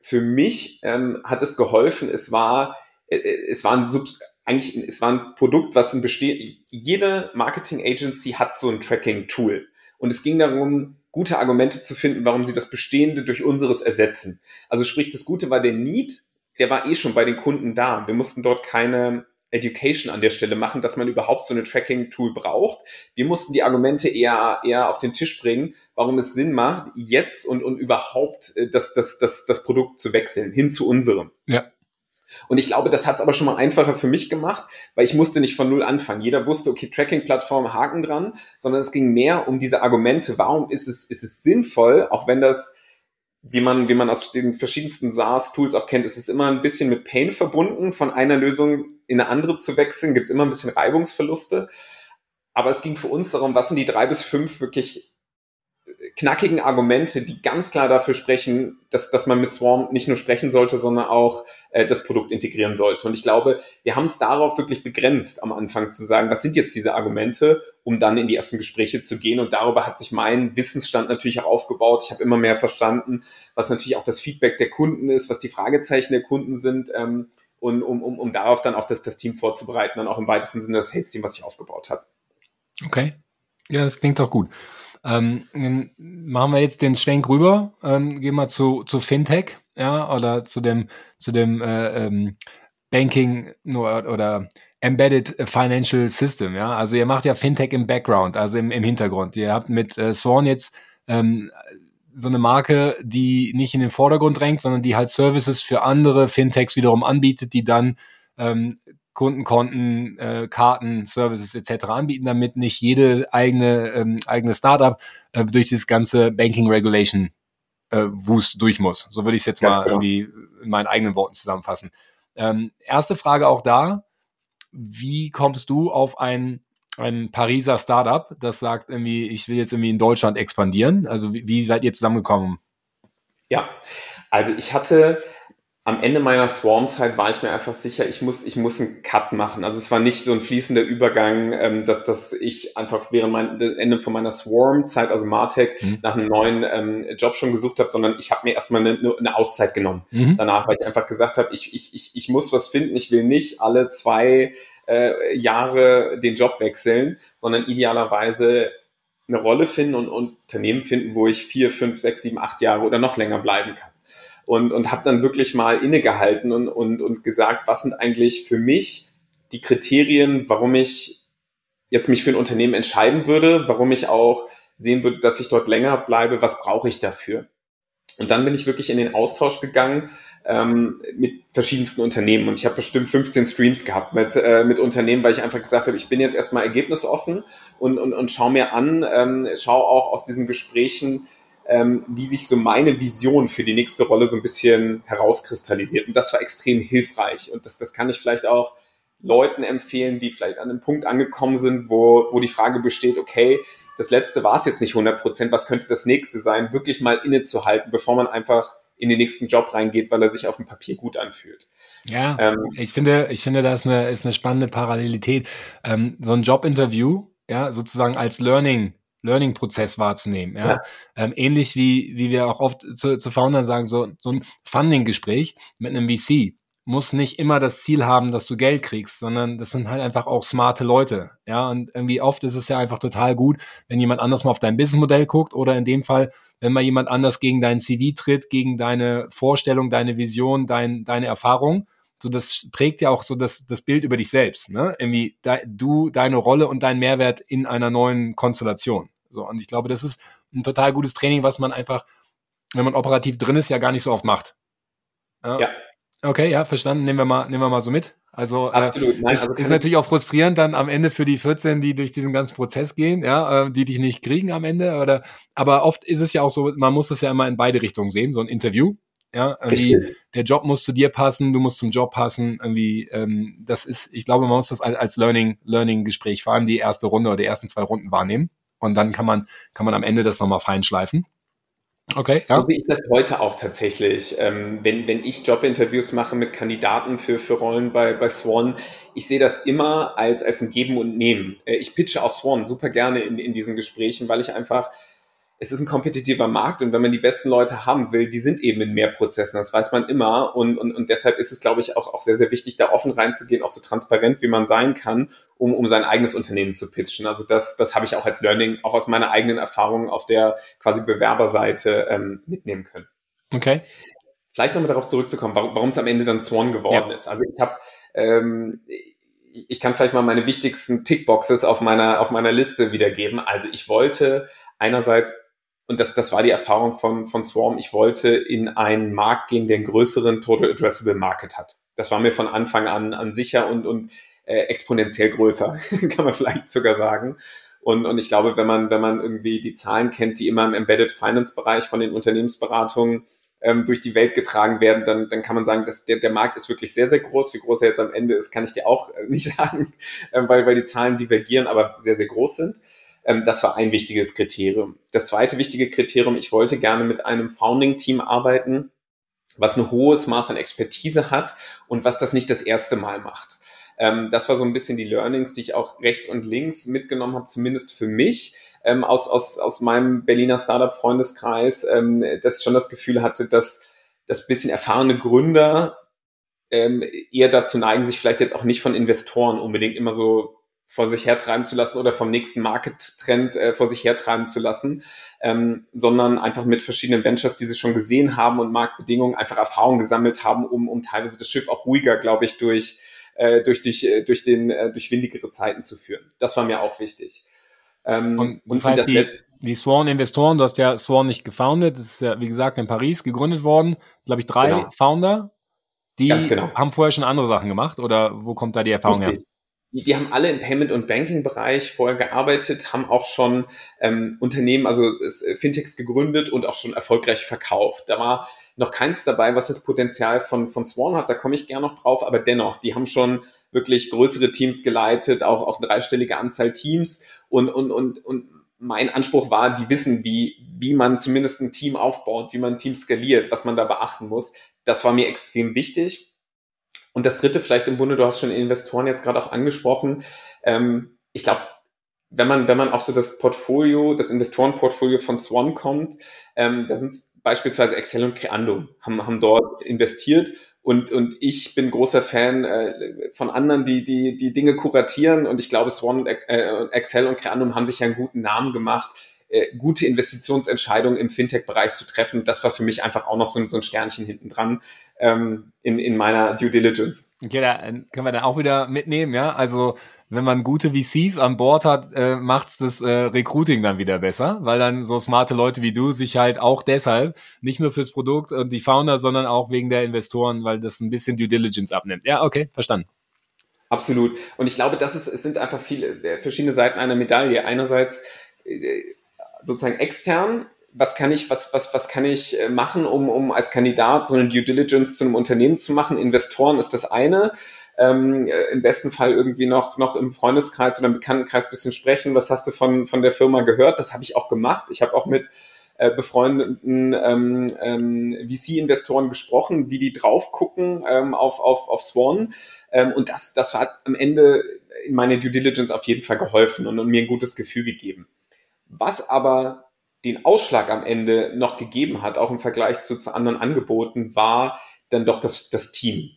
für mich ähm, hat es geholfen. Es war, äh, äh es war ein Sub eigentlich, es war ein Produkt, was ein besteht, jede Marketing Agency hat so ein Tracking-Tool. Und es ging darum, gute Argumente zu finden, warum sie das Bestehende durch unseres ersetzen. Also sprich, das Gute war der Need, der war eh schon bei den Kunden da. Wir mussten dort keine Education an der Stelle machen, dass man überhaupt so eine Tracking-Tool braucht. Wir mussten die Argumente eher, eher auf den Tisch bringen, warum es Sinn macht, jetzt und, und überhaupt äh, das, das, das, das Produkt zu wechseln, hin zu unserem. Ja. Und ich glaube, das hat es aber schon mal einfacher für mich gemacht, weil ich musste nicht von null anfangen. Jeder wusste, okay, Tracking-Plattform, Haken dran, sondern es ging mehr um diese Argumente. Warum ist es, ist es sinnvoll, auch wenn das, wie man, wie man aus den verschiedensten SaaS-Tools auch kennt, ist es immer ein bisschen mit Pain verbunden, von einer Lösung in eine andere zu wechseln, gibt es immer ein bisschen Reibungsverluste. Aber es ging für uns darum, was sind die drei bis fünf wirklich knackigen Argumente, die ganz klar dafür sprechen, dass, dass man mit Swarm nicht nur sprechen sollte, sondern auch äh, das Produkt integrieren sollte. Und ich glaube, wir haben es darauf wirklich begrenzt, am Anfang zu sagen, was sind jetzt diese Argumente, um dann in die ersten Gespräche zu gehen. Und darüber hat sich mein Wissensstand natürlich auch aufgebaut. Ich habe immer mehr verstanden, was natürlich auch das Feedback der Kunden ist, was die Fragezeichen der Kunden sind. Ähm, und um, um, um darauf dann auch das, das Team vorzubereiten, dann auch im weitesten Sinne das Sales-Team, was ich aufgebaut habe. Okay. Ja, das klingt doch gut. Ähm, machen wir jetzt den Schwenk rüber, ähm, gehen wir zu, zu Fintech, ja, oder zu dem, zu dem äh, ähm, Banking oder Embedded Financial System, ja. Also ihr macht ja Fintech im Background, also im, im Hintergrund. Ihr habt mit äh, Swan jetzt ähm, so eine Marke, die nicht in den Vordergrund drängt, sondern die halt Services für andere Fintechs wiederum anbietet, die dann ähm, Kundenkonten, äh, Karten, Services etc. anbieten, damit nicht jede eigene ähm, eigene Startup äh, durch dieses ganze Banking Regulation äh, Wust durch muss. So würde ich es jetzt mal ja, irgendwie in meinen eigenen Worten zusammenfassen. Ähm, erste Frage auch da: Wie kommst du auf ein ein Pariser Startup, das sagt irgendwie, ich will jetzt irgendwie in Deutschland expandieren. Also wie, wie seid ihr zusammengekommen? Ja, also ich hatte am Ende meiner Swarm-Zeit war ich mir einfach sicher, ich muss, ich muss einen Cut machen. Also es war nicht so ein fließender Übergang, ähm, dass, dass ich einfach während mein Ende von meiner Swarm-Zeit, also Martech, mhm. nach einem neuen ähm, Job schon gesucht habe, sondern ich habe mir erstmal eine, eine Auszeit genommen. Mhm. Danach, weil ich einfach gesagt habe, ich, ich, ich, ich muss was finden, ich will nicht alle zwei äh, Jahre den Job wechseln, sondern idealerweise eine Rolle finden und Unternehmen finden, wo ich vier, fünf, sechs, sieben, acht Jahre oder noch länger bleiben kann und, und habe dann wirklich mal innegehalten und, und, und gesagt, was sind eigentlich für mich die Kriterien, warum ich jetzt mich für ein Unternehmen entscheiden würde, warum ich auch sehen würde, dass ich dort länger bleibe, was brauche ich dafür? Und dann bin ich wirklich in den Austausch gegangen ähm, mit verschiedensten Unternehmen. Und ich habe bestimmt 15 Streams gehabt mit, äh, mit Unternehmen, weil ich einfach gesagt habe, ich bin jetzt erstmal ergebnisoffen und, und, und schaue mir an, ähm, schaue auch aus diesen Gesprächen, ähm, wie sich so meine Vision für die nächste Rolle so ein bisschen herauskristallisiert. Und das war extrem hilfreich. Und das, das kann ich vielleicht auch Leuten empfehlen, die vielleicht an einem Punkt angekommen sind, wo, wo die Frage besteht, okay, das letzte war es jetzt nicht 100 Prozent, was könnte das nächste sein, wirklich mal innezuhalten, bevor man einfach in den nächsten Job reingeht, weil er sich auf dem Papier gut anfühlt. Ja, ähm, ich finde, ich finde, das ist eine, ist eine spannende Parallelität. Ähm, so ein Jobinterview, ja, sozusagen als Learning Learning-Prozess wahrzunehmen. Ja? ja. Ähm, ähnlich wie, wie wir auch oft zu, zu Foundern sagen, so, so ein Funding-Gespräch mit einem VC muss nicht immer das Ziel haben, dass du Geld kriegst, sondern das sind halt einfach auch smarte Leute. Ja, und irgendwie oft ist es ja einfach total gut, wenn jemand anders mal auf dein Businessmodell guckt oder in dem Fall, wenn mal jemand anders gegen dein CV tritt, gegen deine Vorstellung, deine Vision, dein, deine Erfahrung so das prägt ja auch so das, das Bild über dich selbst, ne? Irgendwie de, du, deine Rolle und dein Mehrwert in einer neuen Konstellation. So, und ich glaube, das ist ein total gutes Training, was man einfach, wenn man operativ drin ist, ja gar nicht so oft macht. Ja. ja. Okay, ja, verstanden. Nehmen wir mal, nehmen wir mal so mit. Also, äh, Absolut. Nein, ist, also ist natürlich auch frustrierend dann am Ende für die 14, die durch diesen ganzen Prozess gehen, ja, äh, die dich nicht kriegen am Ende. Oder, aber oft ist es ja auch so, man muss das ja immer in beide Richtungen sehen, so ein Interview. Ja, irgendwie der Job muss zu dir passen, du musst zum Job passen. Irgendwie, ähm, das ist, ich glaube, man muss das als Learning, Learning-Gespräch vor allem die erste Runde oder die ersten zwei Runden wahrnehmen. Und dann kann man, kann man am Ende das nochmal feinschleifen. Okay. Ja. So sehe ich das heute auch tatsächlich. Ähm, wenn, wenn ich Jobinterviews mache mit Kandidaten für, für Rollen bei, bei Swan, ich sehe das immer als, als ein Geben und Nehmen. Äh, ich pitche auch Swan super gerne in, in diesen Gesprächen, weil ich einfach es ist ein kompetitiver Markt und wenn man die besten Leute haben will, die sind eben in mehr Prozessen, das weiß man immer und, und, und deshalb ist es, glaube ich, auch, auch sehr, sehr wichtig, da offen reinzugehen, auch so transparent, wie man sein kann, um, um sein eigenes Unternehmen zu pitchen. Also das, das habe ich auch als Learning, auch aus meiner eigenen Erfahrung auf der quasi Bewerberseite ähm, mitnehmen können. Okay. Vielleicht nochmal darauf zurückzukommen, warum, warum es am Ende dann Swan geworden ja. ist. Also ich habe ähm, ich kann vielleicht mal meine wichtigsten Tickboxes auf meiner, auf meiner Liste wiedergeben. Also ich wollte einerseits und das, das war die Erfahrung von, von Swarm, ich wollte in einen Markt gehen, der einen größeren Total Addressable Market hat. Das war mir von Anfang an, an sicher und, und äh, exponentiell größer, kann man vielleicht sogar sagen. Und, und ich glaube, wenn man, wenn man irgendwie die Zahlen kennt, die immer im Embedded Finance Bereich von den Unternehmensberatungen ähm, durch die Welt getragen werden, dann, dann kann man sagen, dass der, der Markt ist wirklich sehr, sehr groß. Wie groß er jetzt am Ende ist, kann ich dir auch äh, nicht sagen, äh, weil, weil die Zahlen divergieren, aber sehr, sehr groß sind. Ähm, das war ein wichtiges Kriterium. Das zweite wichtige Kriterium, ich wollte gerne mit einem Founding-Team arbeiten, was ein hohes Maß an Expertise hat und was das nicht das erste Mal macht. Ähm, das war so ein bisschen die Learnings, die ich auch rechts und links mitgenommen habe, zumindest für mich. Ähm, aus, aus, aus meinem Berliner Startup-Freundeskreis, ähm, das schon das Gefühl hatte, dass das bisschen erfahrene Gründer ähm, eher dazu neigen, sich vielleicht jetzt auch nicht von Investoren unbedingt immer so vor sich hertreiben zu lassen oder vom nächsten Market-Trend äh, vor sich hertreiben zu lassen, ähm, sondern einfach mit verschiedenen Ventures, die sie schon gesehen haben und Marktbedingungen einfach Erfahrung gesammelt haben, um, um teilweise das Schiff auch ruhiger, glaube ich, durch, äh, durch, durch, äh, durch, den, äh, durch windigere Zeiten zu führen. Das war mir auch wichtig. Ähm, und das und heißt, das die, die Swan-Investoren, du hast ja Swan nicht gefoundet, das ist ja, wie gesagt, in Paris gegründet worden, glaube ich, drei genau. Founder, die genau. haben vorher schon andere Sachen gemacht oder wo kommt da die Erfahrung Richtig. her? Die, die haben alle im Payment- und Banking-Bereich vorher gearbeitet, haben auch schon ähm, Unternehmen, also äh, Fintechs gegründet und auch schon erfolgreich verkauft. Da war noch keins dabei, was das Potenzial von, von Swan hat, da komme ich gerne noch drauf, aber dennoch, die haben schon wirklich größere Teams geleitet, auch, auch eine dreistellige Anzahl Teams und, und, und, und mein Anspruch war, die wissen, wie, wie man zumindest ein Team aufbaut, wie man ein Team skaliert, was man da beachten muss. Das war mir extrem wichtig. Und das dritte vielleicht im Bunde, du hast schon Investoren jetzt gerade auch angesprochen. Ähm, ich glaube, wenn man, wenn man auf so das Portfolio, das Investorenportfolio von Swan kommt, ähm, da sind beispielsweise Excel und Creando, haben, haben dort investiert und, und ich bin großer Fan äh, von anderen, die, die, die Dinge kuratieren. Und ich glaube, Swan, äh, Excel und Creandum haben sich ja einen guten Namen gemacht, äh, gute Investitionsentscheidungen im Fintech-Bereich zu treffen. Das war für mich einfach auch noch so ein, so ein Sternchen hinten dran ähm, in, in meiner Due Diligence. Okay, da können wir dann auch wieder mitnehmen, ja. Also wenn man gute VCs an Bord hat, äh, macht's das äh, Recruiting dann wieder besser, weil dann so smarte Leute wie du sich halt auch deshalb, nicht nur fürs Produkt und die Founder, sondern auch wegen der Investoren, weil das ein bisschen Due Diligence abnimmt. Ja, okay, verstanden. Absolut. Und ich glaube, das ist, es sind einfach viele äh, verschiedene Seiten einer Medaille. Einerseits äh, sozusagen extern, was kann ich, was, was, was kann ich äh, machen, um, um als Kandidat so eine Due Diligence zu einem Unternehmen zu machen? Investoren ist das eine ähm, äh, im besten Fall irgendwie noch, noch im Freundeskreis oder im Bekanntenkreis bisschen sprechen. Was hast du von, von der Firma gehört? Das habe ich auch gemacht. Ich habe auch mit äh, befreundeten ähm, ähm, VC-Investoren gesprochen, wie die drauf gucken ähm, auf, auf, auf Swan. Ähm, und das, das hat am Ende in meine Due Diligence auf jeden Fall geholfen und, und mir ein gutes Gefühl gegeben. Was aber den Ausschlag am Ende noch gegeben hat, auch im Vergleich zu, zu anderen Angeboten, war dann doch das, das Team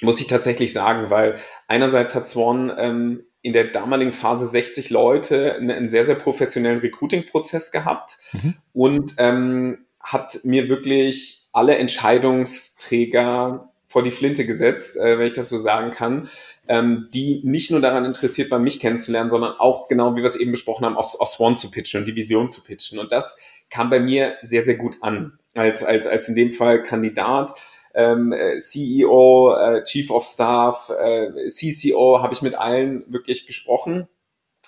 muss ich tatsächlich sagen, weil einerseits hat Swan ähm, in der damaligen Phase 60 Leute einen, einen sehr, sehr professionellen Recruiting-Prozess gehabt mhm. und ähm, hat mir wirklich alle Entscheidungsträger vor die Flinte gesetzt, äh, wenn ich das so sagen kann, ähm, die nicht nur daran interessiert waren, mich kennenzulernen, sondern auch genau, wie wir es eben besprochen haben, aus, aus Swan zu pitchen und die Vision zu pitchen. Und das kam bei mir sehr, sehr gut an, als, als, als in dem Fall Kandidat ähm, äh, CEO, äh, Chief of Staff, äh, CCO, habe ich mit allen wirklich gesprochen.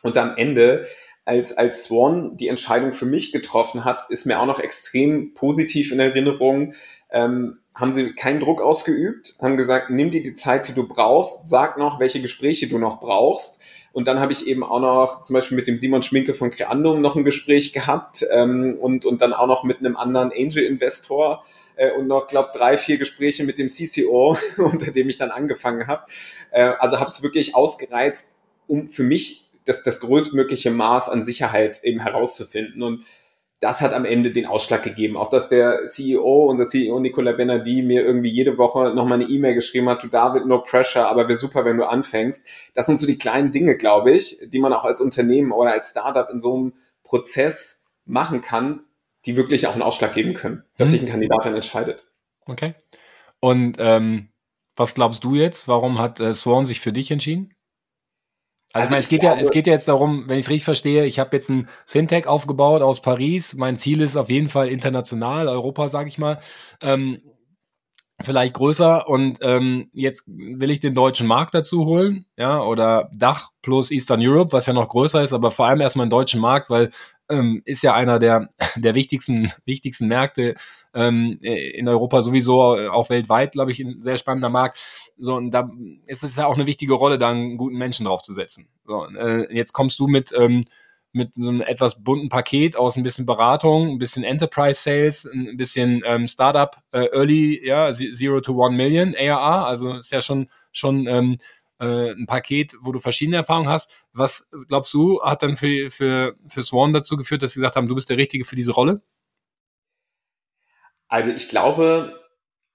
Und am Ende, als, als Swan die Entscheidung für mich getroffen hat, ist mir auch noch extrem positiv in Erinnerung, ähm, haben sie keinen Druck ausgeübt, haben gesagt, nimm dir die Zeit, die du brauchst, sag noch, welche Gespräche du noch brauchst. Und dann habe ich eben auch noch zum Beispiel mit dem Simon Schminke von Creandum noch ein Gespräch gehabt ähm, und, und dann auch noch mit einem anderen Angel-Investor äh, und noch, glaube drei, vier Gespräche mit dem CCO, unter dem ich dann angefangen habe. Äh, also habe es wirklich ausgereizt, um für mich das, das größtmögliche Maß an Sicherheit eben herauszufinden. Und das hat am Ende den Ausschlag gegeben. Auch dass der CEO, unser CEO Nicola Benardi, mir irgendwie jede Woche nochmal eine E-Mail geschrieben hat, du David, no pressure, aber wäre super, wenn du anfängst. Das sind so die kleinen Dinge, glaube ich, die man auch als Unternehmen oder als Startup in so einem Prozess machen kann, die wirklich auch einen Ausschlag geben können, dass hm. sich ein Kandidat dann entscheidet. Okay. Und ähm, was glaubst du jetzt? Warum hat äh, Swan sich für dich entschieden? Also, also ich meine, es geht glaube, ja, es geht ja jetzt darum, wenn ich es richtig verstehe, ich habe jetzt ein Fintech aufgebaut aus Paris. Mein Ziel ist auf jeden Fall international, Europa, sage ich mal. Ähm, vielleicht größer und ähm, jetzt will ich den deutschen Markt dazu holen, ja, oder Dach plus Eastern Europe, was ja noch größer ist, aber vor allem erstmal den deutschen Markt, weil ähm, ist ja einer der, der wichtigsten, wichtigsten Märkte ähm, in Europa sowieso, auch weltweit, glaube ich, ein sehr spannender Markt. So, und da ist es ja auch eine wichtige Rolle, da einen guten Menschen draufzusetzen. So, äh, jetzt kommst du mit, ähm, mit so einem etwas bunten Paket aus ein bisschen Beratung, ein bisschen Enterprise Sales, ein bisschen ähm, Startup äh, Early, ja, Zero to One Million ARR, also ist ja schon, schon ähm, äh, ein Paket, wo du verschiedene Erfahrungen hast. Was glaubst du, hat dann für, für, für Swan dazu geführt, dass sie gesagt haben, du bist der Richtige für diese Rolle? Also ich glaube,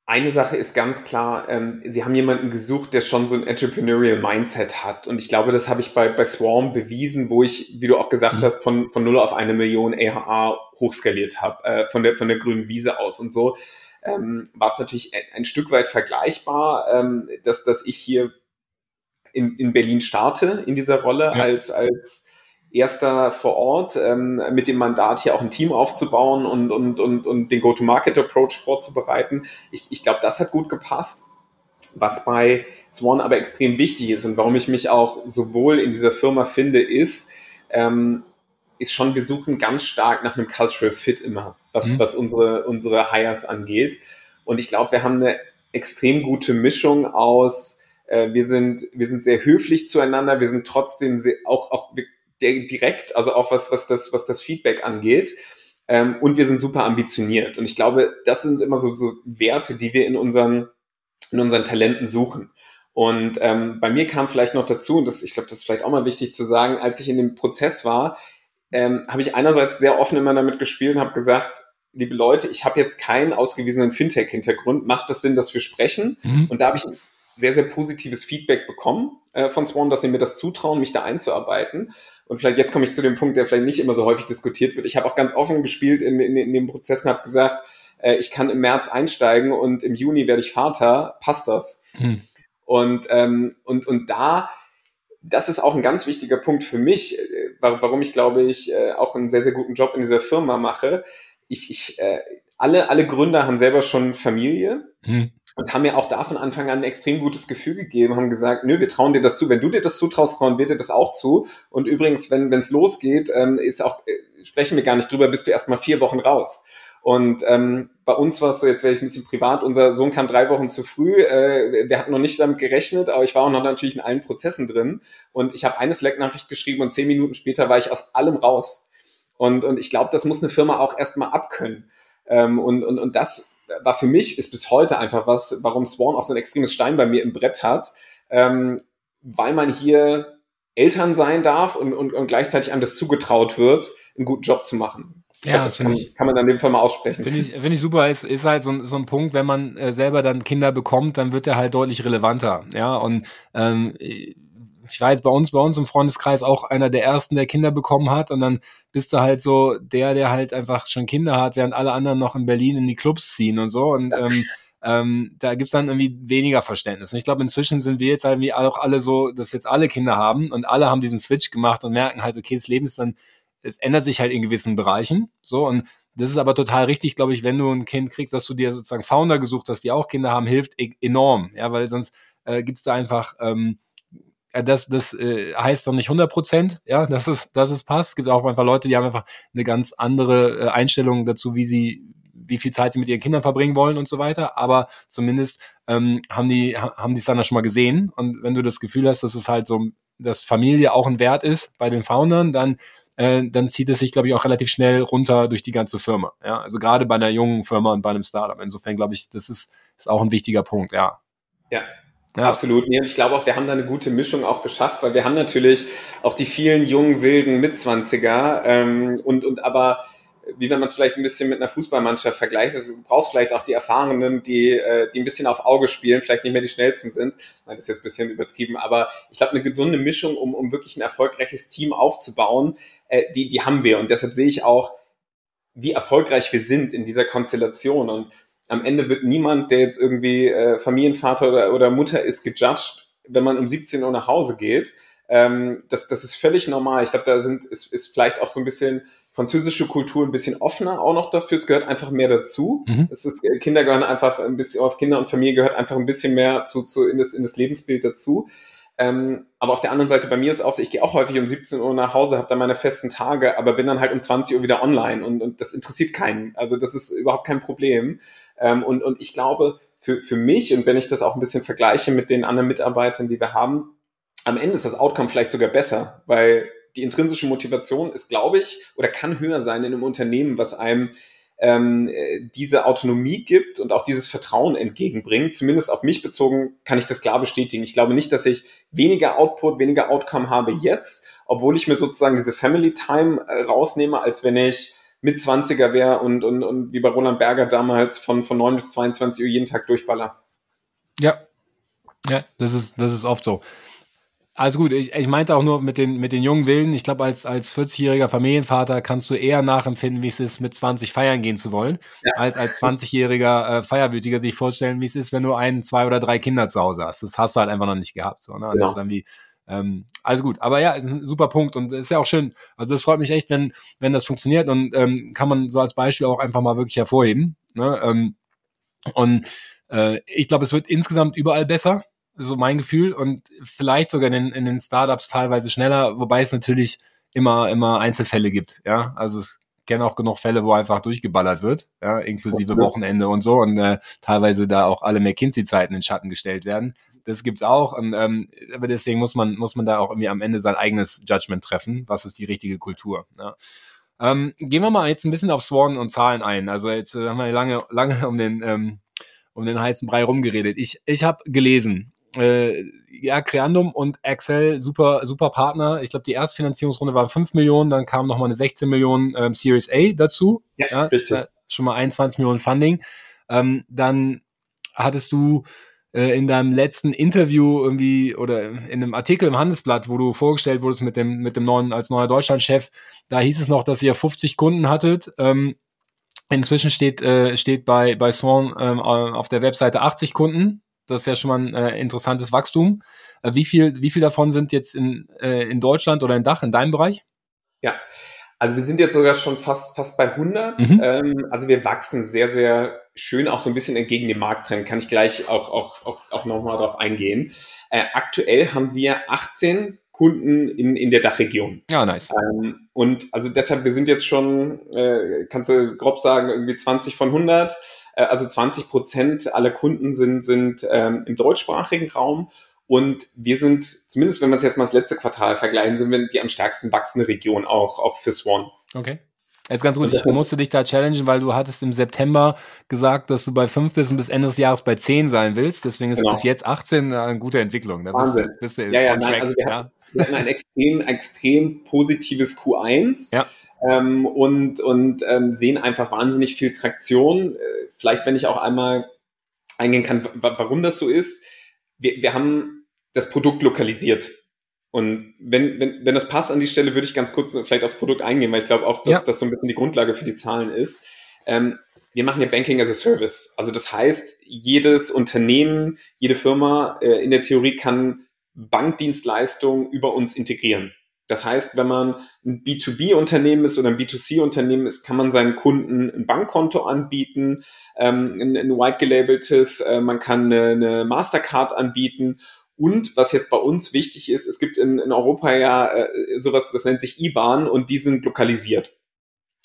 eine Sache ist ganz klar, ähm, sie haben jemanden gesucht, der schon so ein entrepreneurial Mindset hat. Und ich glaube, das habe ich bei, bei Swarm bewiesen, wo ich, wie du auch gesagt mhm. hast, von, von 0 auf eine Million ARA hochskaliert habe, äh, von, der, von der grünen Wiese aus. Und so ähm, war es natürlich ein, ein, Stück weit vergleichbar, ähm, dass, dass ich hier in, in Berlin starte in dieser Rolle ja. als, als erster vor Ort ähm, mit dem Mandat hier auch ein Team aufzubauen und, und, und, und den Go-to-Market-Approach vorzubereiten. Ich, ich glaube, das hat gut gepasst. Was bei Swan aber extrem wichtig ist und warum ich mich auch sowohl in dieser Firma finde, ist, ähm, ist schon, wir suchen ganz stark nach einem Cultural Fit immer, was, mhm. was unsere, unsere Hires angeht. Und ich glaube, wir haben eine extrem gute Mischung aus äh, wir sind, wir sind sehr höflich zueinander, wir sind trotzdem sehr, auch, auch direkt, also auch was, was das, was das Feedback angeht. Ähm, und wir sind super ambitioniert. Und ich glaube, das sind immer so, so Werte, die wir in unseren, in unseren Talenten suchen. Und ähm, bei mir kam vielleicht noch dazu, und das, ich glaube, das ist vielleicht auch mal wichtig zu sagen, als ich in dem Prozess war, ähm, habe ich einerseits sehr offen immer damit gespielt und habe gesagt, liebe Leute, ich habe jetzt keinen ausgewiesenen Fintech-Hintergrund, macht das Sinn, dass wir sprechen? Mhm. Und da habe ich ein sehr, sehr positives Feedback bekommen äh, von Swan, dass sie mir das zutrauen, mich da einzuarbeiten. Und vielleicht jetzt komme ich zu dem Punkt, der vielleicht nicht immer so häufig diskutiert wird. Ich habe auch ganz offen gespielt in, in, in dem Prozess und habe gesagt, äh, ich kann im März einsteigen und im Juni werde ich Vater. Passt das? Mhm. Und, ähm, und, und da, das ist auch ein ganz wichtiger Punkt für mich, äh, warum ich glaube ich äh, auch einen sehr, sehr guten Job in dieser Firma mache. Ich, ich, äh, alle, alle Gründer haben selber schon Familie. Hm. Und haben mir auch da von Anfang an ein extrem gutes Gefühl gegeben, haben gesagt, nö, wir trauen dir das zu. Wenn du dir das zutraust, trauen wir dir das auch zu. Und übrigens, wenn es losgeht, ähm, ist auch, äh, sprechen wir gar nicht drüber, bist du erst mal vier Wochen raus. Und ähm, bei uns war es so, jetzt werde ich ein bisschen privat, unser Sohn kam drei Wochen zu früh, äh, wir hatten noch nicht damit gerechnet, aber ich war auch noch natürlich in allen Prozessen drin. Und ich habe eine Slack-Nachricht geschrieben und zehn Minuten später war ich aus allem raus. Und, und ich glaube, das muss eine Firma auch erstmal abkönnen. Ähm, und, und, und das war für mich, ist bis heute einfach was, warum Swan auch so ein extremes Stein bei mir im Brett hat, ähm, weil man hier Eltern sein darf und, und, und gleichzeitig einem das zugetraut wird, einen guten Job zu machen. Ich ja, glaub, das kann, ich, kann man dann in dem Fall mal aussprechen. Finde ich, find ich super. Ist, ist halt so, so ein Punkt, wenn man äh, selber dann Kinder bekommt, dann wird er halt deutlich relevanter. Ja, und ähm, ich weiß, bei uns, bei uns im Freundeskreis auch einer der ersten, der Kinder bekommen hat. Und dann bist du halt so der, der halt einfach schon Kinder hat, während alle anderen noch in Berlin in die Clubs ziehen und so. Und ähm, ähm, da gibt's dann irgendwie weniger Verständnis. Und ich glaube, inzwischen sind wir jetzt irgendwie auch alle so, dass jetzt alle Kinder haben und alle haben diesen Switch gemacht und merken halt, okay, das Leben ist dann es ändert sich halt in gewissen Bereichen. So und das ist aber total richtig, glaube ich, wenn du ein Kind kriegst, dass du dir sozusagen Founder gesucht hast, die auch Kinder haben, hilft e enorm. Ja, weil sonst äh, gibt es da einfach, ähm, das, das äh, heißt doch nicht 100 Prozent, ja, dass es, dass es passt. Es gibt auch einfach Leute, die haben einfach eine ganz andere äh, Einstellung dazu, wie sie, wie viel Zeit sie mit ihren Kindern verbringen wollen und so weiter. Aber zumindest ähm, haben die, haben die es dann schon mal gesehen. Und wenn du das Gefühl hast, dass es halt so, dass Familie auch ein Wert ist bei den Foundern, dann äh, dann zieht es sich, glaube ich, auch relativ schnell runter durch die ganze Firma. Ja, also gerade bei einer jungen Firma und bei einem Startup. Insofern glaube ich, das ist, ist auch ein wichtiger Punkt, ja. Ja, ja. Absolut. Nee, und ich glaube auch, wir haben da eine gute Mischung auch geschafft, weil wir haben natürlich auch die vielen jungen, wilden Mitzwanziger ähm, und, und aber wie wenn man es vielleicht ein bisschen mit einer Fußballmannschaft vergleicht. Also du brauchst vielleicht auch die Erfahrenen, die, äh, die ein bisschen auf Auge spielen, vielleicht nicht mehr die schnellsten sind. Das ist jetzt ein bisschen übertrieben, aber ich glaube, eine gesunde Mischung, um, um wirklich ein erfolgreiches Team aufzubauen, äh, die, die haben wir. Und deshalb sehe ich auch, wie erfolgreich wir sind in dieser Konstellation. Und am Ende wird niemand, der jetzt irgendwie äh, Familienvater oder, oder Mutter ist, gejudged, wenn man um 17 Uhr nach Hause geht. Ähm, das, das ist völlig normal. Ich glaube, da sind, ist, ist vielleicht auch so ein bisschen französische Kultur ein bisschen offener auch noch dafür. Es gehört einfach mehr dazu. Mhm. Es ist, äh, Kinder gehören einfach ein bisschen, auf Kinder und Familie gehört einfach ein bisschen mehr zu, zu in, das, in das Lebensbild dazu. Ähm, aber auf der anderen Seite, bei mir ist es auch so, ich gehe auch häufig um 17 Uhr nach Hause, habe dann meine festen Tage, aber bin dann halt um 20 Uhr wieder online und, und das interessiert keinen. Also das ist überhaupt kein Problem. Ähm, und, und ich glaube, für, für mich, und wenn ich das auch ein bisschen vergleiche mit den anderen Mitarbeitern, die wir haben, am Ende ist das Outcome vielleicht sogar besser, weil die intrinsische Motivation ist, glaube ich, oder kann höher sein in einem Unternehmen, was einem ähm, diese Autonomie gibt und auch dieses Vertrauen entgegenbringt. Zumindest auf mich bezogen kann ich das klar bestätigen. Ich glaube nicht, dass ich weniger Output, weniger Outcome habe jetzt, obwohl ich mir sozusagen diese Family Time äh, rausnehme, als wenn ich mit 20er wäre und, und, und wie bei Roland Berger damals von, von 9 bis 22 Uhr jeden Tag durchballer. Ja. Ja, das ist, das ist oft so. Also gut, ich, ich meinte auch nur mit den, mit den jungen Willen. Ich glaube, als, als 40-jähriger Familienvater kannst du eher nachempfinden, wie es ist, mit 20 feiern gehen zu wollen, ja. als als 20-jähriger äh, Feierwütiger sich vorstellen, wie es ist, wenn du ein, zwei oder drei Kinder zu Hause hast. Das hast du halt einfach noch nicht gehabt. So, ne? Genau. Das ist irgendwie, ähm, also gut, aber ja, ist ein super Punkt und ist ja auch schön. Also das freut mich echt, wenn, wenn das funktioniert und ähm, kann man so als Beispiel auch einfach mal wirklich hervorheben. Ne? Ähm, und äh, ich glaube, es wird insgesamt überall besser so mein Gefühl und vielleicht sogar in den, in den Startups teilweise schneller, wobei es natürlich immer, immer Einzelfälle gibt. Ja, also es kenne auch genug Fälle, wo einfach durchgeballert wird, ja, inklusive Wochenende und so und äh, teilweise da auch alle McKinsey-Zeiten in Schatten gestellt werden. Das gibt's auch. Und, ähm, aber deswegen muss man, muss man da auch irgendwie am Ende sein eigenes Judgment treffen. Was ist die richtige Kultur? Ja. Ähm, gehen wir mal jetzt ein bisschen auf Swan und Zahlen ein. Also jetzt äh, haben wir lange, lange um den, ähm, um den heißen Brei rumgeredet. Ich, ich habe gelesen, äh, ja, Creandum und Excel, super, super Partner. Ich glaube, die erste Finanzierungsrunde war 5 Millionen, dann kam nochmal eine 16 Millionen ähm, Series A dazu. Ja, ja richtig. Äh, schon mal 21 Millionen Funding. Ähm, dann hattest du äh, in deinem letzten Interview irgendwie oder in einem Artikel im Handelsblatt, wo du vorgestellt wurdest mit dem, mit dem neuen, als neuer Deutschlandchef, da hieß es noch, dass ihr 50 Kunden hattet. Ähm, inzwischen steht, äh, steht bei, bei Swan ähm, auf der Webseite 80 Kunden. Das ist ja schon mal ein äh, interessantes Wachstum. Äh, wie viel, wie viel davon sind jetzt in, äh, in Deutschland oder in Dach, in deinem Bereich? Ja, also wir sind jetzt sogar schon fast, fast bei 100. Mhm. Ähm, also wir wachsen sehr, sehr schön, auch so ein bisschen entgegen dem Markttrend. Kann ich gleich auch, auch, auch, auch nochmal drauf eingehen. Äh, aktuell haben wir 18 Kunden in, in der Dachregion. Ja, nice. Ähm, und also deshalb, wir sind jetzt schon, äh, kannst du grob sagen, irgendwie 20 von 100. Äh, also 20 Prozent aller Kunden sind, sind ähm, im deutschsprachigen Raum. Und wir sind, zumindest wenn wir es jetzt mal das letzte Quartal vergleichen, sind wir die am stärksten wachsende Region auch, auch für Swan. Okay. Jetzt ganz gut, ich musste dich da challengen, weil du hattest im September gesagt, dass du bei fünf bist und bis Ende des Jahres bei zehn sein willst. Deswegen ist genau. bis jetzt 18 eine gute Entwicklung. Da Wahnsinn. Bist du, bist du ja, ja, nein, also wir, ja. Hatten, wir hatten ein extrem, extrem positives Q1. Ja. Ähm, und und ähm, sehen einfach wahnsinnig viel Traktion. Äh, vielleicht, wenn ich auch einmal eingehen kann, warum das so ist. Wir, wir haben das Produkt lokalisiert. Und wenn, wenn, wenn das passt an die Stelle, würde ich ganz kurz vielleicht aufs Produkt eingehen, weil ich glaube auch, dass ja. das so ein bisschen die Grundlage für die Zahlen ist. Ähm, wir machen ja Banking as a Service. Also das heißt, jedes Unternehmen, jede Firma äh, in der Theorie kann Bankdienstleistungen über uns integrieren. Das heißt, wenn man ein B2B-Unternehmen ist oder ein B2C-Unternehmen ist, kann man seinen Kunden ein Bankkonto anbieten, ähm, ein, ein white gelabeltes, äh, man kann eine, eine Mastercard anbieten und was jetzt bei uns wichtig ist, es gibt in, in Europa ja äh, sowas, das nennt sich IBAN und die sind lokalisiert.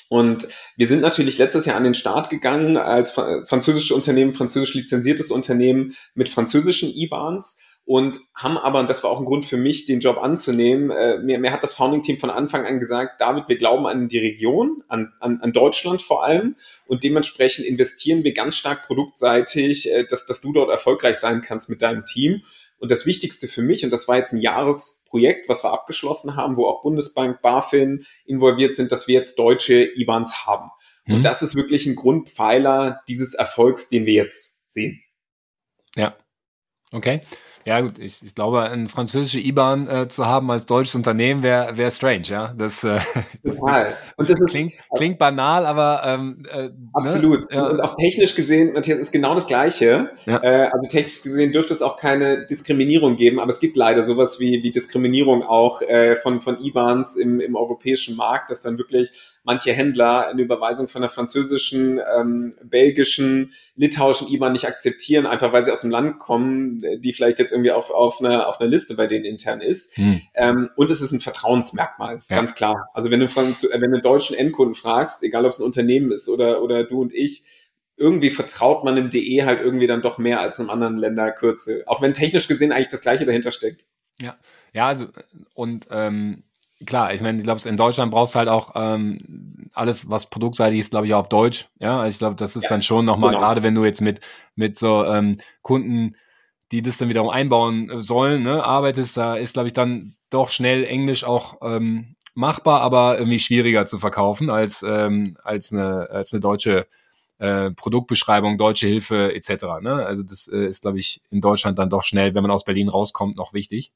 Und wir sind natürlich letztes Jahr an den Start gegangen als französisches Unternehmen, französisch lizenziertes Unternehmen mit französischen IBANs und haben aber, und das war auch ein Grund für mich, den Job anzunehmen, äh, mir, mir hat das Founding-Team von Anfang an gesagt, David, wir glauben an die Region, an, an, an Deutschland vor allem und dementsprechend investieren wir ganz stark produktseitig, äh, dass, dass du dort erfolgreich sein kannst mit deinem Team. Und das Wichtigste für mich, und das war jetzt ein Jahresprojekt, was wir abgeschlossen haben, wo auch Bundesbank, BaFin involviert sind, dass wir jetzt deutsche IBANs haben. Mhm. Und das ist wirklich ein Grundpfeiler dieses Erfolgs, den wir jetzt sehen. Ja. Okay. Ja, gut, ich, ich glaube, ein französische IBAN äh, zu haben als deutsches Unternehmen wäre wär strange, ja. Das, äh, das, Total. Und das klingt, ist, klingt banal, aber ähm, äh, ne? absolut. Ne? Und auch technisch gesehen, Matthias, ist genau das Gleiche. Ja. Äh, also technisch gesehen dürfte es auch keine Diskriminierung geben, aber es gibt leider sowas wie, wie Diskriminierung auch äh, von, von IBANs im, im europäischen Markt, dass dann wirklich manche Händler eine Überweisung von der französischen, ähm, belgischen, litauischen IBAN nicht akzeptieren, einfach weil sie aus dem Land kommen, die vielleicht jetzt irgendwie auf, auf, einer, auf einer Liste bei denen intern ist. Hm. Ähm, und es ist ein Vertrauensmerkmal, ja. ganz klar. Also wenn du, von, wenn du einen deutschen Endkunden fragst, egal ob es ein Unternehmen ist oder, oder du und ich, irgendwie vertraut man im DE halt irgendwie dann doch mehr als einem anderen Länderkürzel. Auch wenn technisch gesehen eigentlich das Gleiche dahinter steckt. Ja, ja, also und ähm, klar, ich meine, ich glaube, in Deutschland brauchst du halt auch ähm, alles, was produktseitig ist, glaube ich, auch auf Deutsch. Ja, also ich glaube, das ist ja, dann schon nochmal, genau. gerade wenn du jetzt mit, mit so ähm, Kunden, die das dann wiederum einbauen sollen, ne, arbeitest, da ist, glaube ich, dann doch schnell Englisch auch ähm, machbar, aber irgendwie schwieriger zu verkaufen als, ähm, als, eine, als eine deutsche äh, Produktbeschreibung, deutsche Hilfe etc. Ne? Also das äh, ist, glaube ich, in Deutschland dann doch schnell, wenn man aus Berlin rauskommt, noch wichtig.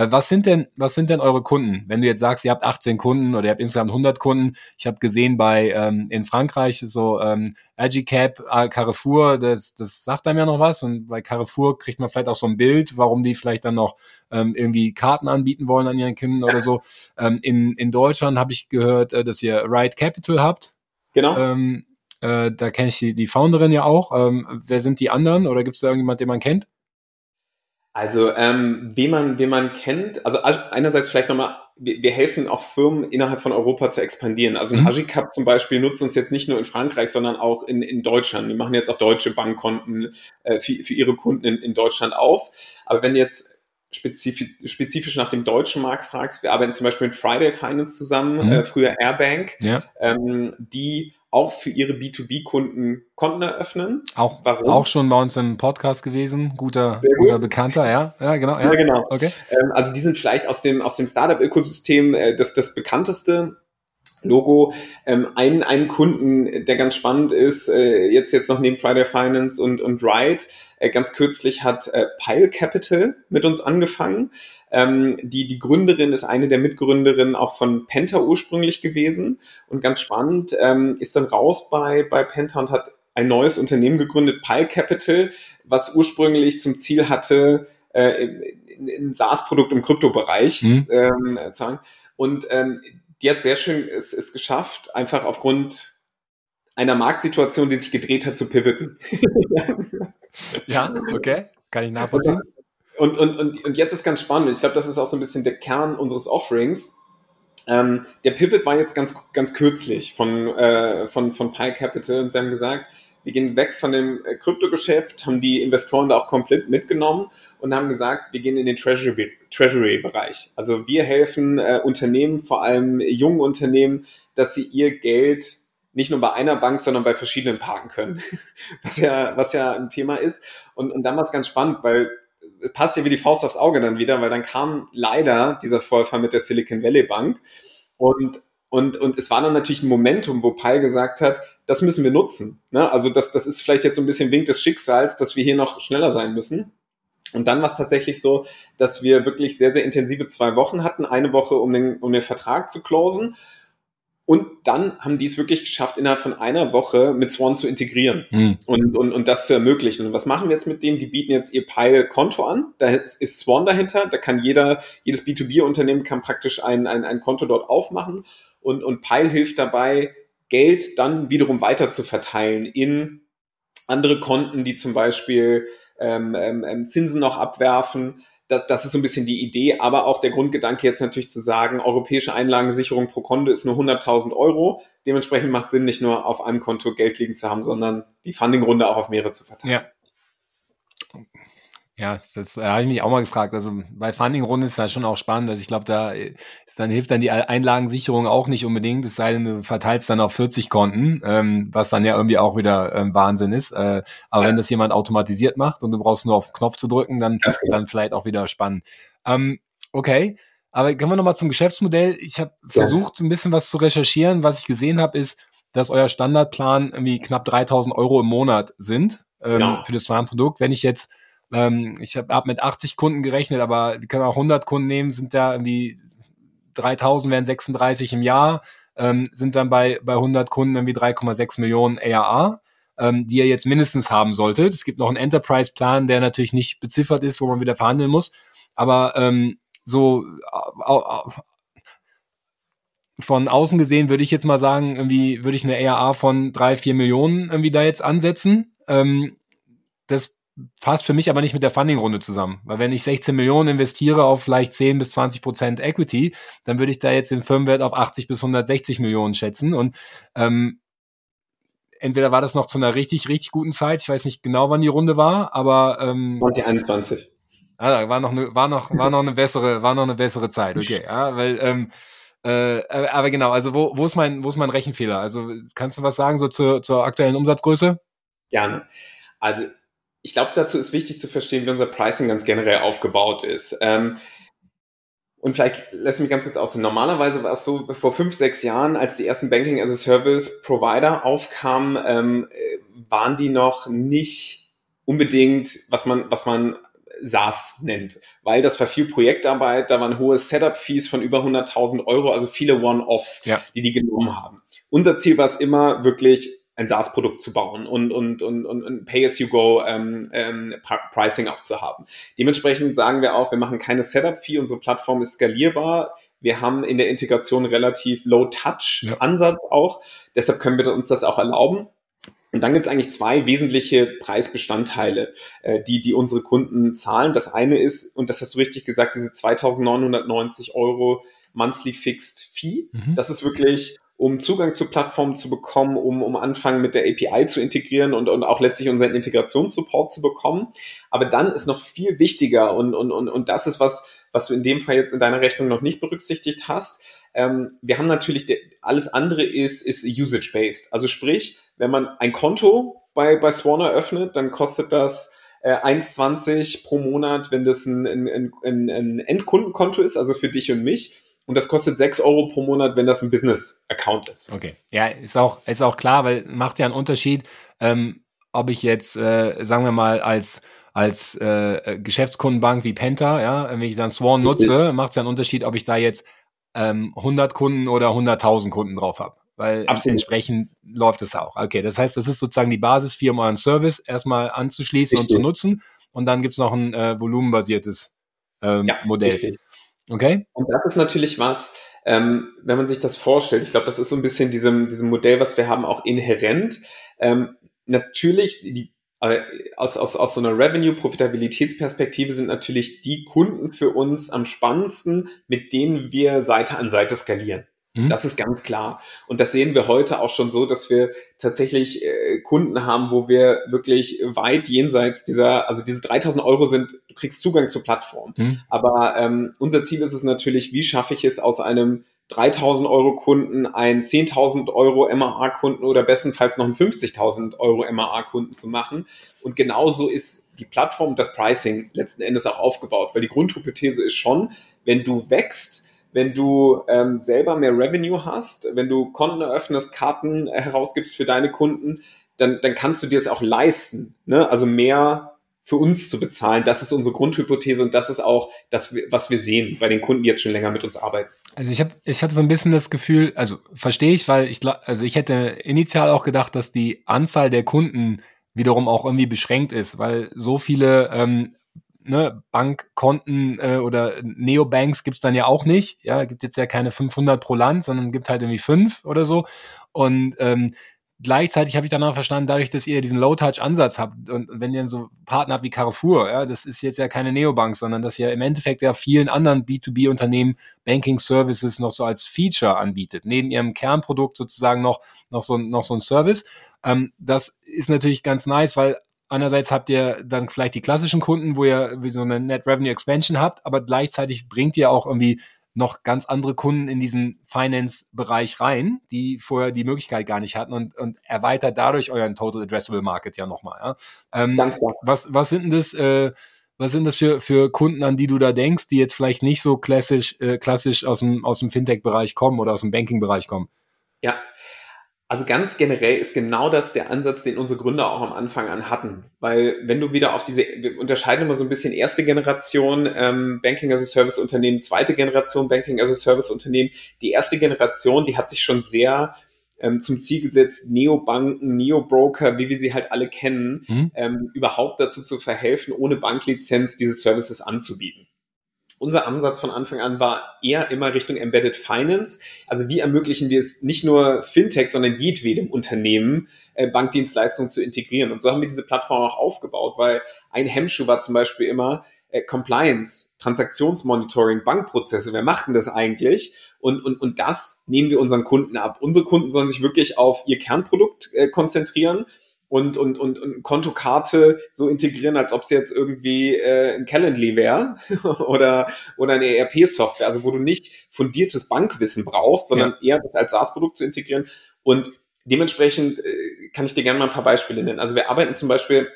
Äh, was sind denn, was sind denn eure Kunden? Wenn du jetzt sagst, ihr habt 18 Kunden oder ihr habt insgesamt 100 Kunden. Ich habe gesehen bei ähm, in Frankreich so ähm, Agicap, äh, Carrefour, das, das sagt einem ja noch was. Und bei Carrefour kriegt man vielleicht auch so ein Bild, warum die vielleicht dann noch ähm, irgendwie Karten anbieten wollen an ihren Kunden oder so. Ähm, in, in Deutschland habe ich gehört, äh, dass ihr Ride Capital habt. Genau. Ähm, äh, da kenne ich die, die Founderin ja auch. Ähm, wer sind die anderen oder gibt es da irgendjemand, den man kennt? Also, ähm, wie man, wie man kennt, also einerseits vielleicht nochmal wir, wir helfen auch Firmen innerhalb von Europa zu expandieren. Also ein mhm. Agicap zum Beispiel nutzt uns jetzt nicht nur in Frankreich, sondern auch in, in Deutschland. Die machen jetzt auch deutsche Bankkonten äh, für, für ihre Kunden in, in Deutschland auf. Aber wenn jetzt spezifisch, spezifisch nach dem deutschen Markt fragst, wir arbeiten zum Beispiel mit Friday Finance zusammen, mhm. äh, früher Airbank, ja. ähm, die auch für ihre B2B-Kunden Konten eröffnen. Auch, Warum? auch schon bei uns im Podcast gewesen, guter, gut. guter Bekannter, ja, ja, genau. Ja, ja genau. Okay. Ähm, also die sind vielleicht aus dem, aus dem Startup-Ökosystem äh, das, das bekannteste Logo. Ähm, einen, einen Kunden, der ganz spannend ist, äh, jetzt, jetzt noch neben Friday Finance und, und Ride, äh, ganz kürzlich hat äh, Pile Capital mit uns angefangen. Ähm, die, die Gründerin ist eine der Mitgründerinnen auch von Penta ursprünglich gewesen. Und ganz spannend, ähm, ist dann raus bei, bei Penta und hat ein neues Unternehmen gegründet, Pile Capital, was ursprünglich zum Ziel hatte, äh, ein SaaS-Produkt im Kryptobereich mhm. ähm, zu haben. Und ähm, die hat sehr schön es, es geschafft, einfach aufgrund einer Marktsituation, die sich gedreht hat, zu pivoten. ja, okay, kann ich nachvollziehen. Und, und, und, und jetzt ist ganz spannend. Ich glaube, das ist auch so ein bisschen der Kern unseres Offerings. Ähm, der Pivot war jetzt ganz, ganz kürzlich von, äh, von, von Pi Capital und sie haben gesagt, wir gehen weg von dem äh, Kryptogeschäft, haben die Investoren da auch komplett mitgenommen und haben gesagt, wir gehen in den Treasury-Bereich. Treasury also wir helfen äh, Unternehmen, vor allem jungen Unternehmen, dass sie ihr Geld nicht nur bei einer Bank, sondern bei verschiedenen parken können, was ja, was ja ein Thema ist. Und, und dann war es ganz spannend, weil es passt ja wie die Faust aufs Auge dann wieder, weil dann kam leider dieser Vorfall mit der Silicon Valley Bank und und, und es war dann natürlich ein Momentum, wo Pai gesagt hat, das müssen wir nutzen. Ne? Also das, das ist vielleicht jetzt so ein bisschen Wink des Schicksals, dass wir hier noch schneller sein müssen. Und dann war es tatsächlich so, dass wir wirklich sehr, sehr intensive zwei Wochen hatten. Eine Woche, um den, um den Vertrag zu closen. Und dann haben die es wirklich geschafft, innerhalb von einer Woche mit Swan zu integrieren hm. und, und, und das zu ermöglichen. Und was machen wir jetzt mit denen? Die bieten jetzt ihr Pile-Konto an. Da ist, ist Swan dahinter. Da kann jeder, jedes B2B-Unternehmen kann praktisch ein, ein, ein Konto dort aufmachen. Und, und Pile hilft dabei, Geld dann wiederum weiter zu verteilen in andere Konten, die zum Beispiel ähm, ähm, ähm, Zinsen noch abwerfen. Das, das ist so ein bisschen die Idee, aber auch der Grundgedanke jetzt natürlich zu sagen, europäische Einlagensicherung pro Konto ist nur 100.000 Euro. Dementsprechend macht Sinn, nicht nur auf einem Konto Geld liegen zu haben, sondern die Fundingrunde auch auf mehrere zu verteilen. Ja. Ja, das äh, habe ich mich auch mal gefragt. Also bei Funding-Runden ist das schon auch spannend. Also ich glaube, da ist dann hilft dann die Einlagensicherung auch nicht unbedingt, es sei denn, du verteilst dann auf 40 Konten, ähm, was dann ja irgendwie auch wieder ähm, Wahnsinn ist. Äh, aber ja. wenn das jemand automatisiert macht und du brauchst nur auf den Knopf zu drücken, dann ist genau. dann vielleicht auch wieder spannend. Ähm, okay. Aber kommen wir nochmal zum Geschäftsmodell. Ich habe ja. versucht, ein bisschen was zu recherchieren. Was ich gesehen habe, ist, dass euer Standardplan irgendwie knapp 3000 Euro im Monat sind ähm, ja. für das Warenprodukt. Wenn ich jetzt ähm, ich habe hab mit 80 Kunden gerechnet, aber wir können auch 100 Kunden nehmen, sind da irgendwie 3000 wären 36 im Jahr, ähm, sind dann bei, bei 100 Kunden irgendwie 3,6 Millionen ARA, ähm, die ihr jetzt mindestens haben solltet. Es gibt noch einen Enterprise-Plan, der natürlich nicht beziffert ist, wo man wieder verhandeln muss. Aber ähm, so von außen gesehen würde ich jetzt mal sagen, irgendwie würde ich eine ARA von drei, vier Millionen irgendwie da jetzt ansetzen. Ähm, das passt für mich aber nicht mit der Funding-Runde zusammen. Weil wenn ich 16 Millionen investiere auf vielleicht 10 bis 20 Prozent Equity, dann würde ich da jetzt den Firmenwert auf 80 bis 160 Millionen schätzen. Und ähm, entweder war das noch zu einer richtig, richtig guten Zeit, ich weiß nicht genau, wann die Runde war, aber ähm, 2021. Ah, war noch eine, war noch, war noch eine bessere, war noch eine bessere Zeit, okay. Ja, weil, ähm, äh, aber genau, also wo, wo ist mein, wo ist mein Rechenfehler? Also kannst du was sagen so zur, zur aktuellen Umsatzgröße? Gerne. Also ich glaube, dazu ist wichtig zu verstehen, wie unser Pricing ganz generell aufgebaut ist. Ähm, und vielleicht lass mich ganz kurz aus. Normalerweise war es so, vor fünf, sechs Jahren, als die ersten Banking as a Service Provider aufkamen, ähm, waren die noch nicht unbedingt, was man, was man SaaS nennt, weil das war viel Projektarbeit, da waren hohe Setup-Fees von über 100.000 Euro, also viele One-Offs, ja. die die genommen haben. Unser Ziel war es immer wirklich ein SaaS-Produkt zu bauen und, und, und, und, und Pay-as-you-go ähm, ähm, Pricing auch zu haben. Dementsprechend sagen wir auch, wir machen keine Setup-Fee, unsere Plattform ist skalierbar. Wir haben in der Integration relativ Low-Touch-Ansatz ja. auch. Deshalb können wir uns das auch erlauben. Und dann gibt es eigentlich zwei wesentliche Preisbestandteile, äh, die, die unsere Kunden zahlen. Das eine ist, und das hast du richtig gesagt, diese 2990 Euro Monthly Fixed Fee. Mhm. Das ist wirklich um Zugang zu Plattformen zu bekommen, um, um anfangen mit der API zu integrieren und, und auch letztlich unseren Integrationssupport zu bekommen. Aber dann ist noch viel wichtiger und, und, und, und das ist was, was du in dem Fall jetzt in deiner Rechnung noch nicht berücksichtigt hast. Ähm, wir haben natürlich, alles andere ist, ist usage-based. Also sprich, wenn man ein Konto bei, bei Swan eröffnet, dann kostet das äh, 1,20 pro Monat, wenn das ein, ein, ein, ein Endkundenkonto ist, also für dich und mich. Und das kostet 6 Euro pro Monat, wenn das ein Business-Account ist. Okay. Ja, ist auch, ist auch klar, weil macht ja einen Unterschied, ähm, ob ich jetzt, äh, sagen wir mal, als als äh, Geschäftskundenbank wie Penta, ja, wenn ich dann Swan nutze, macht es ja einen Unterschied, ob ich da jetzt ähm, 100 Kunden oder 100.000 Kunden drauf habe. Weil Absolut. entsprechend läuft es auch. Okay, das heißt, das ist sozusagen die Basis, für euren Service erstmal anzuschließen richtig. und zu nutzen. Und dann gibt es noch ein äh, volumenbasiertes ähm, ja, Modell. Richtig. Okay. Und das ist natürlich was, ähm, wenn man sich das vorstellt, ich glaube, das ist so ein bisschen diesem, diesem Modell, was wir haben, auch inhärent. Ähm, natürlich, die, äh, aus, aus, aus so einer Revenue-Profitabilitätsperspektive sind natürlich die Kunden für uns am spannendsten, mit denen wir Seite an Seite skalieren. Mhm. Das ist ganz klar. Und das sehen wir heute auch schon so, dass wir tatsächlich äh, Kunden haben, wo wir wirklich weit jenseits dieser, also diese 3000 Euro sind, du kriegst Zugang zur Plattform. Mhm. Aber ähm, unser Ziel ist es natürlich, wie schaffe ich es aus einem 3000 Euro Kunden einen 10.000 Euro MAA-Kunden oder bestenfalls noch einen 50.000 Euro MAA-Kunden zu machen. Und genauso ist die Plattform, das Pricing letzten Endes auch aufgebaut, weil die Grundhypothese ist schon, wenn du wächst, wenn du ähm, selber mehr Revenue hast, wenn du Konten eröffnest, Karten herausgibst für deine Kunden, dann, dann kannst du dir es auch leisten. Ne? Also mehr für uns zu bezahlen. Das ist unsere Grundhypothese und das ist auch das, was wir sehen bei den Kunden, die jetzt schon länger mit uns arbeiten. Also ich habe ich hab so ein bisschen das Gefühl, also verstehe ich, weil ich also ich hätte initial auch gedacht, dass die Anzahl der Kunden wiederum auch irgendwie beschränkt ist, weil so viele ähm, ne, Bankkonten äh, oder Neobanks gibt's dann ja auch nicht. Ja, gibt jetzt ja keine 500 pro Land, sondern gibt halt irgendwie fünf oder so. Und ähm, gleichzeitig habe ich danach verstanden, dadurch, dass ihr diesen Low-Touch-Ansatz habt und wenn ihr so Partner habt wie Carrefour, ja, das ist jetzt ja keine Neobank, sondern dass ihr im Endeffekt ja vielen anderen B2B-Unternehmen Banking-Services noch so als Feature anbietet, neben ihrem Kernprodukt sozusagen noch, noch, so, noch so ein Service. Ähm, das ist natürlich ganz nice, weil Einerseits habt ihr dann vielleicht die klassischen Kunden, wo ihr wie so eine Net Revenue Expansion habt, aber gleichzeitig bringt ihr auch irgendwie noch ganz andere Kunden in diesen Finance-Bereich rein, die vorher die Möglichkeit gar nicht hatten und, und erweitert dadurch euren Total Addressable Market ja nochmal. Ja? Ähm, ganz klar. Was, was sind denn das, äh, was sind das für, für Kunden, an die du da denkst, die jetzt vielleicht nicht so klassisch, äh, klassisch aus dem, aus dem Fintech-Bereich kommen oder aus dem Banking-Bereich kommen? Ja, also ganz generell ist genau das der Ansatz, den unsere Gründer auch am Anfang an hatten. Weil wenn du wieder auf diese, wir unterscheiden immer so ein bisschen erste Generation ähm, Banking as a Service Unternehmen, zweite Generation Banking as a Service Unternehmen. Die erste Generation, die hat sich schon sehr ähm, zum Ziel gesetzt, Neobanken, Neobroker, wie wir sie halt alle kennen, mhm. ähm, überhaupt dazu zu verhelfen, ohne Banklizenz diese Services anzubieten unser Ansatz von Anfang an war eher immer Richtung Embedded Finance. Also wie ermöglichen wir es nicht nur Fintech, sondern jedwedem Unternehmen äh, Bankdienstleistungen zu integrieren. Und so haben wir diese Plattform auch aufgebaut, weil ein Hemmschuh war zum Beispiel immer äh, Compliance, Transaktionsmonitoring, Bankprozesse. Wer macht denn das eigentlich? Und, und, und das nehmen wir unseren Kunden ab. Unsere Kunden sollen sich wirklich auf ihr Kernprodukt äh, konzentrieren und, und, und, und Kontokarte so integrieren, als ob es jetzt irgendwie äh, ein Calendly wäre oder, oder eine ERP-Software, also wo du nicht fundiertes Bankwissen brauchst, sondern ja. eher das als SaaS-Produkt zu integrieren. Und dementsprechend äh, kann ich dir gerne mal ein paar Beispiele nennen. Also wir arbeiten zum Beispiel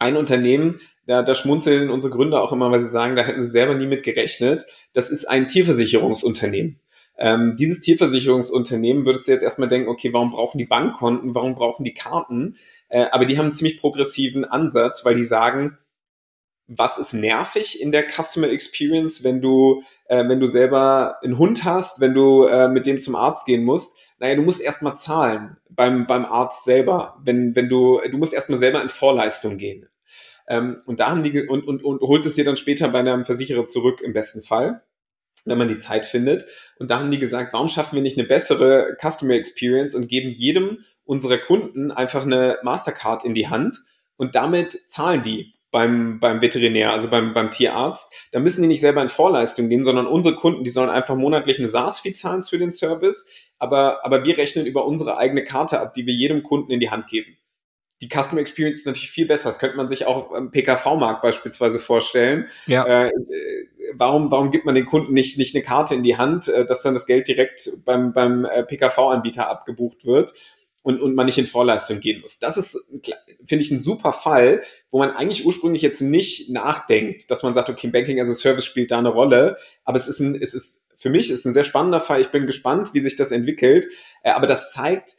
ein Unternehmen, da, da schmunzeln unsere Gründer auch immer, weil sie sagen, da hätten sie selber nie mit gerechnet. Das ist ein Tierversicherungsunternehmen. Ähm, dieses Tierversicherungsunternehmen würdest du jetzt erstmal denken, okay, warum brauchen die Bankkonten, warum brauchen die Karten? Äh, aber die haben einen ziemlich progressiven Ansatz, weil die sagen, was ist nervig in der Customer Experience, wenn du, äh, wenn du selber einen Hund hast, wenn du äh, mit dem zum Arzt gehen musst? Naja, du musst erstmal zahlen beim, beim Arzt selber. Wenn, wenn du, du musst erstmal selber in Vorleistung gehen. Ähm, und da haben die, und, und, und holst es dir dann später bei einem Versicherer zurück, im besten Fall wenn man die Zeit findet. Und da haben die gesagt, warum schaffen wir nicht eine bessere Customer Experience und geben jedem unserer Kunden einfach eine Mastercard in die Hand und damit zahlen die beim, beim Veterinär, also beim, beim Tierarzt, da müssen die nicht selber in Vorleistung gehen, sondern unsere Kunden, die sollen einfach monatlich eine SaaS-Fee zahlen für den Service, aber, aber wir rechnen über unsere eigene Karte ab, die wir jedem Kunden in die Hand geben. Die Customer Experience ist natürlich viel besser. Das könnte man sich auch im PKV-Markt beispielsweise vorstellen. Ja. Äh, warum, warum gibt man den Kunden nicht, nicht eine Karte in die Hand, äh, dass dann das Geld direkt beim, beim äh, PKV-Anbieter abgebucht wird? und, und man nicht in Vorleistung gehen muss. Das ist, finde ich, ein super Fall, wo man eigentlich ursprünglich jetzt nicht nachdenkt, dass man sagt, okay, Banking as a Service spielt da eine Rolle, aber es ist ein, es ist, für mich ist ein sehr spannender Fall. Ich bin gespannt, wie sich das entwickelt, äh, aber das zeigt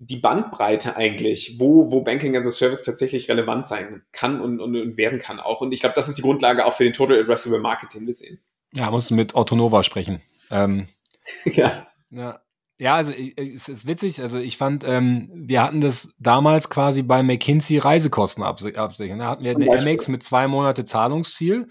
die Bandbreite eigentlich, wo, wo Banking as a Service tatsächlich relevant sein kann und, und, und werden kann auch. Und ich glaube, das ist die Grundlage auch für den Total Addressable Market, den wir sehen. Ja, musst du mit Autonova sprechen. Ähm, ja. ja. Ja, also es ist witzig. Also ich fand, ähm, wir hatten das damals quasi bei McKinsey Reisekosten absichern. Da hatten wir eine Amex mit zwei Monate Zahlungsziel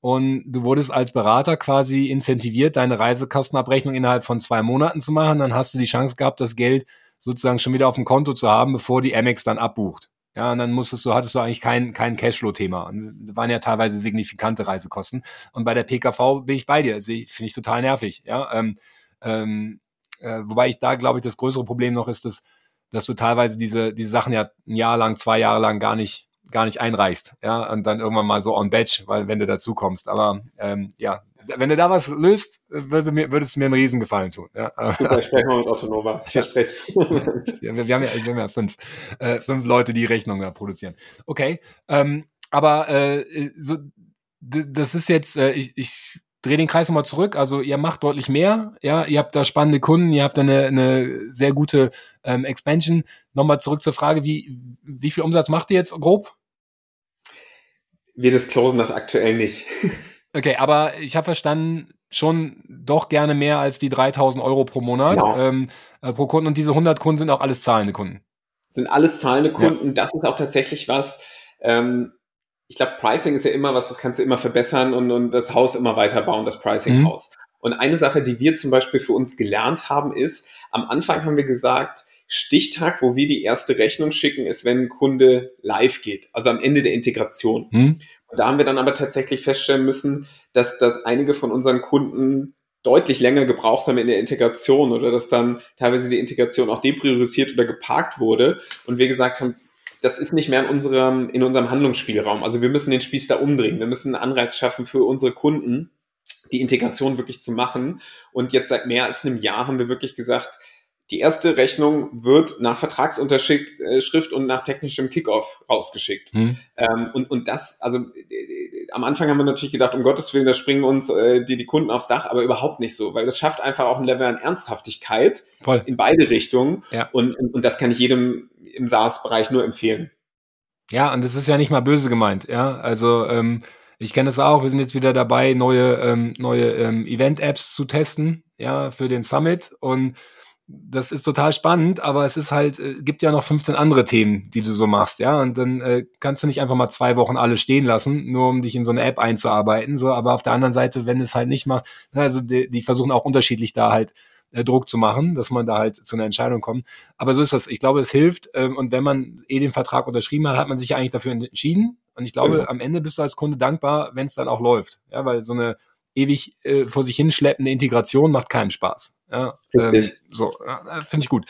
und du wurdest als Berater quasi incentiviert, deine Reisekostenabrechnung innerhalb von zwei Monaten zu machen. Dann hast du die Chance gehabt, das Geld sozusagen schon wieder auf dem Konto zu haben, bevor die Amex dann abbucht. Ja, und dann musstest du, hattest du eigentlich kein, kein Cashflow-Thema. Waren ja teilweise signifikante Reisekosten. Und bei der PKV bin ich bei dir. Finde ich total nervig. Ja, ähm, ähm, äh, wobei ich da glaube ich, das größere Problem noch ist, dass, dass du teilweise diese, diese Sachen ja ein Jahr lang, zwei Jahre lang gar nicht, gar nicht einreichst, ja, und dann irgendwann mal so on batch, weil wenn du dazu kommst. Aber ähm, ja, wenn du da was löst, würde, mir, würde es mir einen Riesengefallen tun. Ja. Super, ich spreche mal mit Otto Nova. Ich verspreche ja, wir, wir, haben ja, wir haben ja fünf, äh, fünf Leute, die Rechnungen produzieren. Okay, ähm, aber äh, so, das ist jetzt, äh, ich, ich dreh den Kreis nochmal zurück. Also ihr macht deutlich mehr, ja, ihr habt da spannende Kunden, ihr habt da eine, eine sehr gute ähm, Expansion. Nochmal zurück zur Frage, wie, wie viel Umsatz macht ihr jetzt grob? Wir disclosen das aktuell nicht. Okay, aber ich habe verstanden, schon doch gerne mehr als die 3000 Euro pro Monat ja. Ähm, äh, pro Kunden und diese 100 Kunden sind auch alles zahlende Kunden. Sind alles zahlende Kunden. Ja. Das ist auch tatsächlich was, ähm, ich glaube, Pricing ist ja immer was, das kannst du immer verbessern und, und das Haus immer weiterbauen, das Pricing-Haus. Mhm. Und eine Sache, die wir zum Beispiel für uns gelernt haben, ist, am Anfang haben wir gesagt, Stichtag, wo wir die erste Rechnung schicken, ist, wenn ein Kunde live geht, also am Ende der Integration. Mhm. Da haben wir dann aber tatsächlich feststellen müssen, dass, dass einige von unseren Kunden deutlich länger gebraucht haben in der Integration oder dass dann teilweise die Integration auch depriorisiert oder geparkt wurde und wir gesagt haben, das ist nicht mehr in unserem, in unserem Handlungsspielraum. Also wir müssen den Spieß da umdrehen. Wir müssen einen Anreiz schaffen für unsere Kunden, die Integration wirklich zu machen. Und jetzt seit mehr als einem Jahr haben wir wirklich gesagt, die erste Rechnung wird nach Vertragsunterschrift und nach technischem Kickoff rausgeschickt. Hm. Ähm, und, und das, also äh, am Anfang haben wir natürlich gedacht, um Gottes Willen, da springen uns äh, die, die Kunden aufs Dach, aber überhaupt nicht so, weil das schafft einfach auch ein Level an Ernsthaftigkeit Voll. in beide Richtungen. Ja. Und, und, und das kann ich jedem im SaaS-Bereich nur empfehlen. Ja, und das ist ja nicht mal böse gemeint, ja. Also ähm, ich kenne es auch, wir sind jetzt wieder dabei, neue, ähm, neue ähm, Event-Apps zu testen, ja, für den Summit. Und das ist total spannend, aber es ist halt, äh, gibt ja noch 15 andere Themen, die du so machst, ja. Und dann äh, kannst du nicht einfach mal zwei Wochen alles stehen lassen, nur um dich in so eine App einzuarbeiten. So, aber auf der anderen Seite, wenn es halt nicht macht, also die, die versuchen auch unterschiedlich da halt äh, Druck zu machen, dass man da halt zu einer Entscheidung kommt. Aber so ist das. Ich glaube, es hilft. Ähm, und wenn man eh den Vertrag unterschrieben hat, hat man sich ja eigentlich dafür entschieden. Und ich glaube, genau. am Ende bist du als Kunde dankbar, wenn es dann auch läuft. Ja, weil so eine ewig äh, vor sich hinschleppende Integration macht keinen Spaß. Ja, ähm, so, ja, finde ich gut.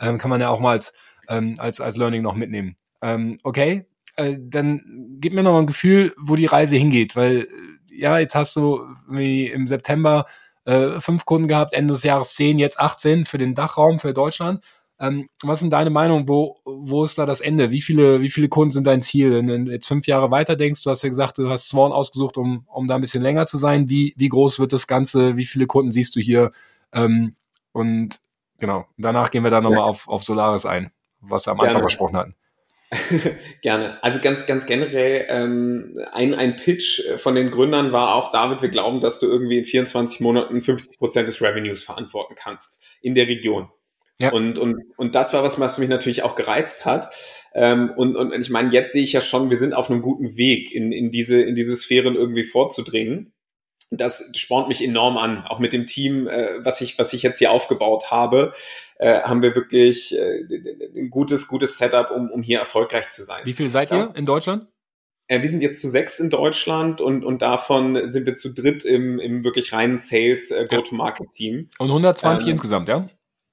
Ähm, kann man ja auch mal als, ähm, als, als Learning noch mitnehmen. Ähm, okay, äh, dann gib mir noch mal ein Gefühl, wo die Reise hingeht, weil äh, ja, jetzt hast du wie im September äh, fünf Kunden gehabt, Ende des Jahres zehn, jetzt 18 für den Dachraum, für Deutschland. Ähm, was sind deine Meinung? Wo, wo ist da das Ende? Wie viele, wie viele Kunden sind dein Ziel? Wenn du jetzt fünf Jahre weiter denkst, du hast ja gesagt, du hast Sworn ausgesucht, um, um da ein bisschen länger zu sein. Wie, wie groß wird das Ganze? Wie viele Kunden siehst du hier? Ähm, und genau, danach gehen wir dann nochmal ja. auf, auf Solaris ein, was wir am Anfang Gerne. versprochen hatten. Gerne. Also ganz, ganz generell, ähm, ein, ein Pitch von den Gründern war auch, David, wir glauben, dass du irgendwie in 24 Monaten 50 Prozent des Revenues verantworten kannst in der Region. Ja. Und, und, und das war was, was mich natürlich auch gereizt hat. Ähm, und, und ich meine, jetzt sehe ich ja schon, wir sind auf einem guten Weg, in, in, diese, in diese Sphären irgendwie vorzudringen. Das spornt mich enorm an. Auch mit dem Team, äh, was, ich, was ich jetzt hier aufgebaut habe, äh, haben wir wirklich äh, ein gutes, gutes Setup, um, um hier erfolgreich zu sein. Wie viel seid ihr in Deutschland? äh, wir sind jetzt zu sechs in Deutschland und, und davon sind wir zu dritt im, im wirklich reinen Sales äh, Go-to-Market-Team. Und 120 ähm, insgesamt, ja?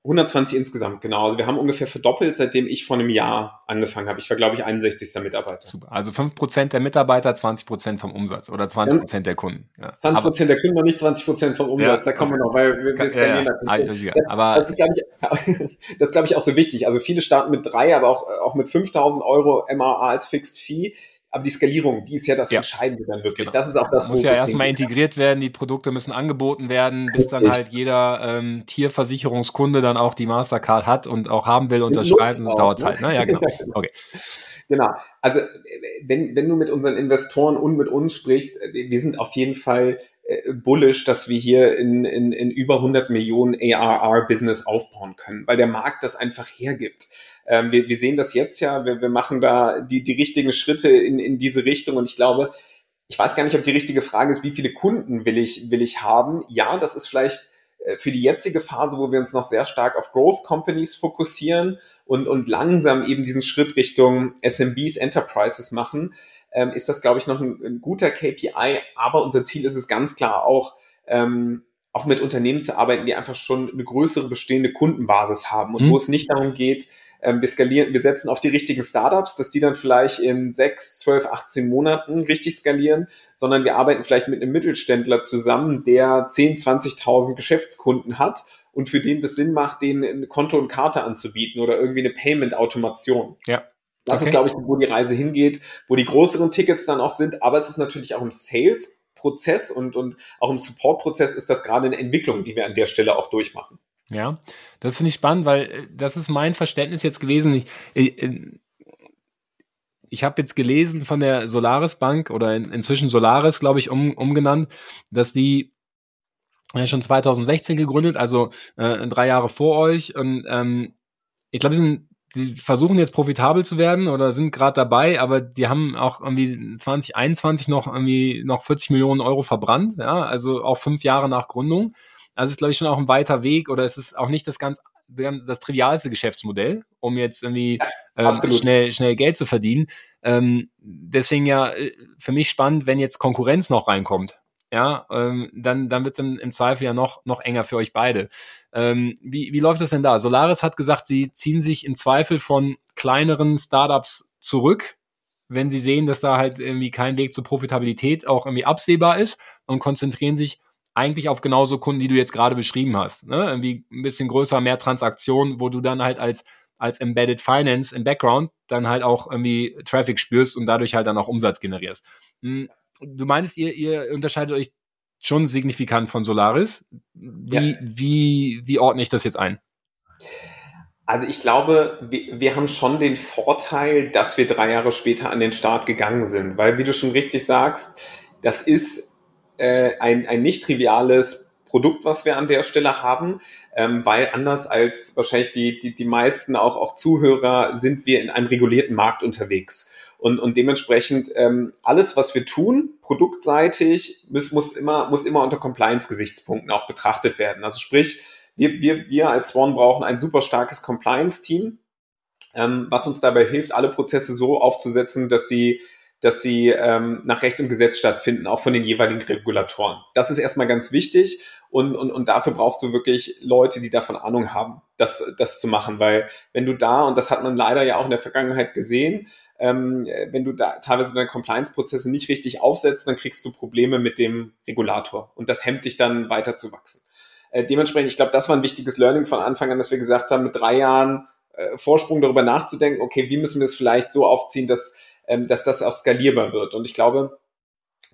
120 insgesamt, genau. Also wir haben ungefähr verdoppelt, seitdem ich vor einem Jahr angefangen habe. Ich war, glaube ich, 61. Mitarbeiter. Super. Also 5% der Mitarbeiter, 20% vom Umsatz oder 20% der Kunden. Ja. 20% Aber, der Kunden und nicht 20% vom Umsatz. Ja. Da kommen wir noch, weil wir, wir skalieren ja, ja. natürlich. Das, Aber das ist, glaube ich, das glaube ich, auch so wichtig. Also viele starten mit drei, aber auch, auch mit 5000 Euro MAA als Fixed Fee aber die Skalierung, die ist ja das ja. Entscheidende dann wirklich. Genau. Das ist auch das, Muss ja erstmal integriert werden, die Produkte müssen angeboten werden, bis dann halt jeder ähm, Tierversicherungskunde dann auch die Mastercard hat und auch haben will, unterschreiben. Das dauert Zeit. Ne? Ja, genau. Okay. Genau. Also wenn, wenn du mit unseren Investoren und mit uns sprichst, wir sind auf jeden Fall äh, bullish, dass wir hier in, in, in über 100 Millionen ARR-Business aufbauen können, weil der Markt das einfach hergibt. Ähm, wir, wir sehen das jetzt ja, wir, wir machen da die, die richtigen Schritte in, in diese Richtung und ich glaube, ich weiß gar nicht, ob die richtige Frage ist, wie viele Kunden will ich, will ich haben. Ja, das ist vielleicht äh, für die jetzige Phase, wo wir uns noch sehr stark auf Growth Companies fokussieren und, und langsam eben diesen Schritt Richtung SMBs, Enterprises machen, ähm, ist das, glaube ich, noch ein, ein, guter KPI. Aber unser Ziel ist es ganz klar auch, ähm, auch mit Unternehmen zu arbeiten, die einfach schon eine größere bestehende Kundenbasis haben und mhm. wo es nicht darum geht, ähm, wir skalieren, wir setzen auf die richtigen Startups, dass die dann vielleicht in sechs, zwölf, 18 Monaten richtig skalieren, sondern wir arbeiten vielleicht mit einem Mittelständler zusammen, der 10, 20.000 Geschäftskunden hat und für den das Sinn macht, denen ein Konto und Karte anzubieten oder irgendwie eine Payment-Automation. Ja. Das okay. ist, glaube ich, wo die Reise hingeht, wo die größeren Tickets dann auch sind, aber es ist natürlich auch im Sales Prozess und, und auch im Support-Prozess ist das gerade eine Entwicklung, die wir an der Stelle auch durchmachen. Ja, das finde ich spannend, weil äh, das ist mein Verständnis jetzt gewesen. Ich, äh, ich habe jetzt gelesen von der Solaris Bank oder in, inzwischen Solaris, glaube ich, um, umgenannt, dass die ja, schon 2016 gegründet, also äh, drei Jahre vor euch. Und ähm, ich glaube, sie, sie versuchen jetzt profitabel zu werden oder sind gerade dabei, aber die haben auch irgendwie 2021 noch irgendwie noch 40 Millionen Euro verbrannt, ja, also auch fünf Jahre nach Gründung. Also es ist, glaube ich, schon auch ein weiter Weg oder es ist auch nicht das ganz das trivialste Geschäftsmodell, um jetzt irgendwie ähm, schnell, schnell Geld zu verdienen. Ähm, deswegen ja äh, für mich spannend, wenn jetzt Konkurrenz noch reinkommt. Ja, ähm, dann, dann wird es im, im, Zweifel ja noch, noch enger für euch beide. Ähm, wie, wie läuft das denn da? Solaris hat gesagt, sie ziehen sich im Zweifel von kleineren Startups zurück, wenn sie sehen, dass da halt irgendwie kein Weg zur Profitabilität auch irgendwie absehbar ist und konzentrieren sich eigentlich auf genauso Kunden, die du jetzt gerade beschrieben hast. Ne? Irgendwie ein bisschen größer, mehr Transaktionen, wo du dann halt als, als Embedded Finance im Background dann halt auch irgendwie Traffic spürst und dadurch halt dann auch Umsatz generierst. Hm, du meinst, ihr, ihr unterscheidet euch schon signifikant von Solaris. Wie, ja. wie, wie ordne ich das jetzt ein? Also ich glaube, wir, wir, haben schon den Vorteil, dass wir drei Jahre später an den Start gegangen sind, weil wie du schon richtig sagst, das ist äh, ein, ein nicht triviales Produkt, was wir an der Stelle haben, ähm, weil anders als wahrscheinlich die, die, die meisten auch, auch Zuhörer sind wir in einem regulierten Markt unterwegs. Und, und dementsprechend ähm, alles, was wir tun, produktseitig, muss, muss, immer, muss immer unter Compliance-Gesichtspunkten auch betrachtet werden. Also sprich, wir, wir, wir als Swan brauchen ein super starkes Compliance-Team, ähm, was uns dabei hilft, alle Prozesse so aufzusetzen, dass sie dass sie ähm, nach Recht und Gesetz stattfinden, auch von den jeweiligen Regulatoren. Das ist erstmal ganz wichtig und, und, und dafür brauchst du wirklich Leute, die davon Ahnung haben, das, das zu machen, weil wenn du da, und das hat man leider ja auch in der Vergangenheit gesehen, ähm, wenn du da teilweise deine Compliance-Prozesse nicht richtig aufsetzt, dann kriegst du Probleme mit dem Regulator und das hemmt dich dann weiter zu wachsen. Äh, dementsprechend, ich glaube, das war ein wichtiges Learning von Anfang an, dass wir gesagt haben, mit drei Jahren äh, Vorsprung darüber nachzudenken, okay, wie müssen wir es vielleicht so aufziehen, dass ähm, dass das auch skalierbar wird. Und ich glaube,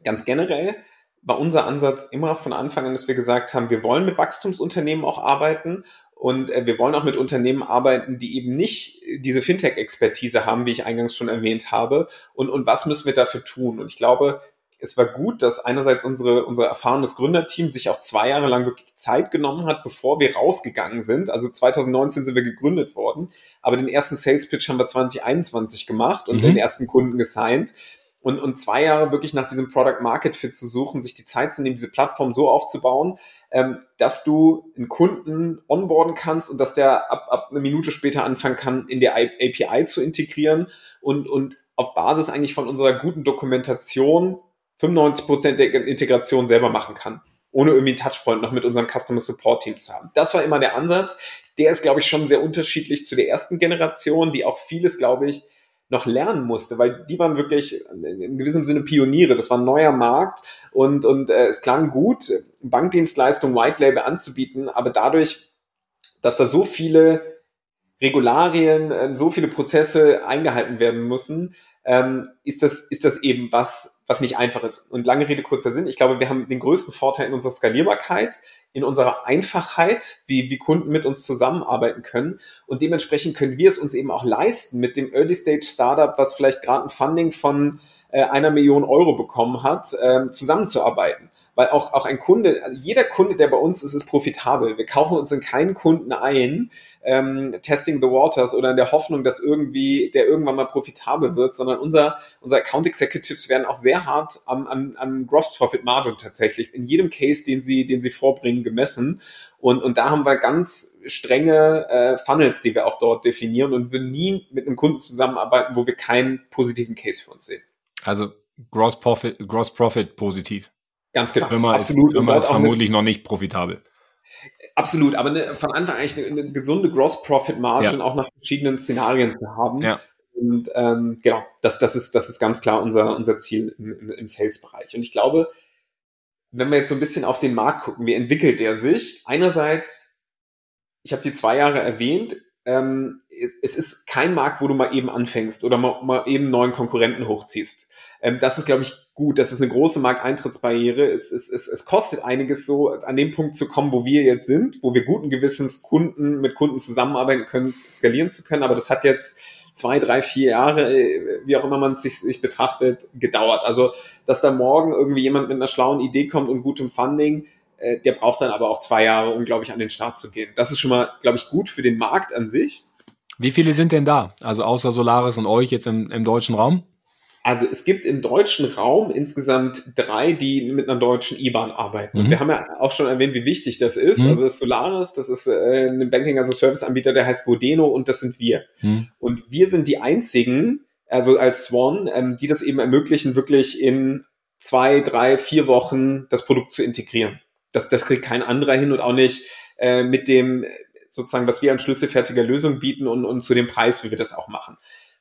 ganz generell war unser Ansatz immer von Anfang an, dass wir gesagt haben, wir wollen mit Wachstumsunternehmen auch arbeiten und äh, wir wollen auch mit Unternehmen arbeiten, die eben nicht diese Fintech-Expertise haben, wie ich eingangs schon erwähnt habe. Und, und was müssen wir dafür tun? Und ich glaube, es war gut, dass einerseits unsere, unser erfahrenes Gründerteam sich auch zwei Jahre lang wirklich Zeit genommen hat, bevor wir rausgegangen sind. Also 2019 sind wir gegründet worden, aber den ersten Sales Pitch haben wir 2021 gemacht und mhm. den ersten Kunden gesigned. Und, und zwei Jahre wirklich nach diesem Product Market Fit zu suchen, sich die Zeit zu nehmen, diese Plattform so aufzubauen, ähm, dass du einen Kunden onboarden kannst und dass der ab, ab eine Minute später anfangen kann, in der API zu integrieren und, und auf Basis eigentlich von unserer guten Dokumentation 95 Prozent der Integration selber machen kann ohne irgendwie einen Touchpoint noch mit unserem Customer Support Team zu haben. Das war immer der Ansatz. Der ist, glaube ich, schon sehr unterschiedlich zu der ersten Generation, die auch vieles, glaube ich, noch lernen musste, weil die waren wirklich in gewissem Sinne Pioniere. Das war ein neuer Markt und, und äh, es klang gut, Bankdienstleistung White Label anzubieten, aber dadurch, dass da so viele Regularien, äh, so viele Prozesse eingehalten werden müssen, ähm, ist, das, ist das eben was, was nicht einfach ist. Und lange Rede, kurzer Sinn. Ich glaube, wir haben den größten Vorteil in unserer Skalierbarkeit, in unserer Einfachheit, wie, wie Kunden mit uns zusammenarbeiten können. Und dementsprechend können wir es uns eben auch leisten, mit dem Early-Stage-Startup, was vielleicht gerade ein Funding von äh, einer Million Euro bekommen hat, ähm, zusammenzuarbeiten weil auch, auch ein Kunde, jeder Kunde, der bei uns ist, ist profitabel. Wir kaufen uns in keinen Kunden ein, ähm, testing the waters oder in der Hoffnung, dass irgendwie der irgendwann mal profitabel wird, sondern unser, unser Account Executives werden auch sehr hart am, am, am Gross Profit Margin tatsächlich in jedem Case, den sie, den sie vorbringen, gemessen. Und, und da haben wir ganz strenge äh, Funnels, die wir auch dort definieren und wir nie mit einem Kunden zusammenarbeiten, wo wir keinen positiven Case für uns sehen. Also Gross Profit, Gross Profit positiv. Ganz genau. Firma Absolut. Ist, Firma ist vermutlich noch nicht profitabel. Absolut, aber eine, von Anfang an eigentlich eine, eine gesunde Gross Profit Margin ja. auch nach verschiedenen Szenarien zu haben. Ja. Und ähm, genau, das, das, ist, das ist ganz klar unser, unser Ziel im, im Sales-Bereich. Und ich glaube, wenn wir jetzt so ein bisschen auf den Markt gucken, wie entwickelt der sich? Einerseits, ich habe die zwei Jahre erwähnt, ähm, es ist kein Markt, wo du mal eben anfängst oder mal, mal eben neuen Konkurrenten hochziehst. Ähm, das ist, glaube ich, gut. Das ist eine große Markteintrittsbarriere. Es, es, es, es kostet einiges so, an dem Punkt zu kommen, wo wir jetzt sind, wo wir guten Gewissens Kunden mit Kunden zusammenarbeiten können, skalieren zu können. Aber das hat jetzt zwei, drei, vier Jahre, äh, wie auch immer man es sich, sich betrachtet, gedauert. Also, dass da morgen irgendwie jemand mit einer schlauen Idee kommt und gutem Funding, äh, der braucht dann aber auch zwei Jahre, um, glaube ich, an den Start zu gehen. Das ist schon mal, glaube ich, gut für den Markt an sich. Wie viele sind denn da? Also außer Solaris und euch jetzt im, im deutschen Raum? Also es gibt im deutschen Raum insgesamt drei, die mit einer deutschen IBAN arbeiten. Mhm. wir haben ja auch schon erwähnt, wie wichtig das ist. Mhm. Also das Solaris, das ist äh, ein Banking as a Service Anbieter, der heißt Vodeno und das sind wir. Mhm. Und wir sind die einzigen, also als Swan, ähm, die das eben ermöglichen, wirklich in zwei, drei, vier Wochen das Produkt zu integrieren. Das, das kriegt kein anderer hin und auch nicht äh, mit dem sozusagen, was wir an schlüsselfertiger Lösung bieten und, und zu dem Preis, wie wir das auch machen.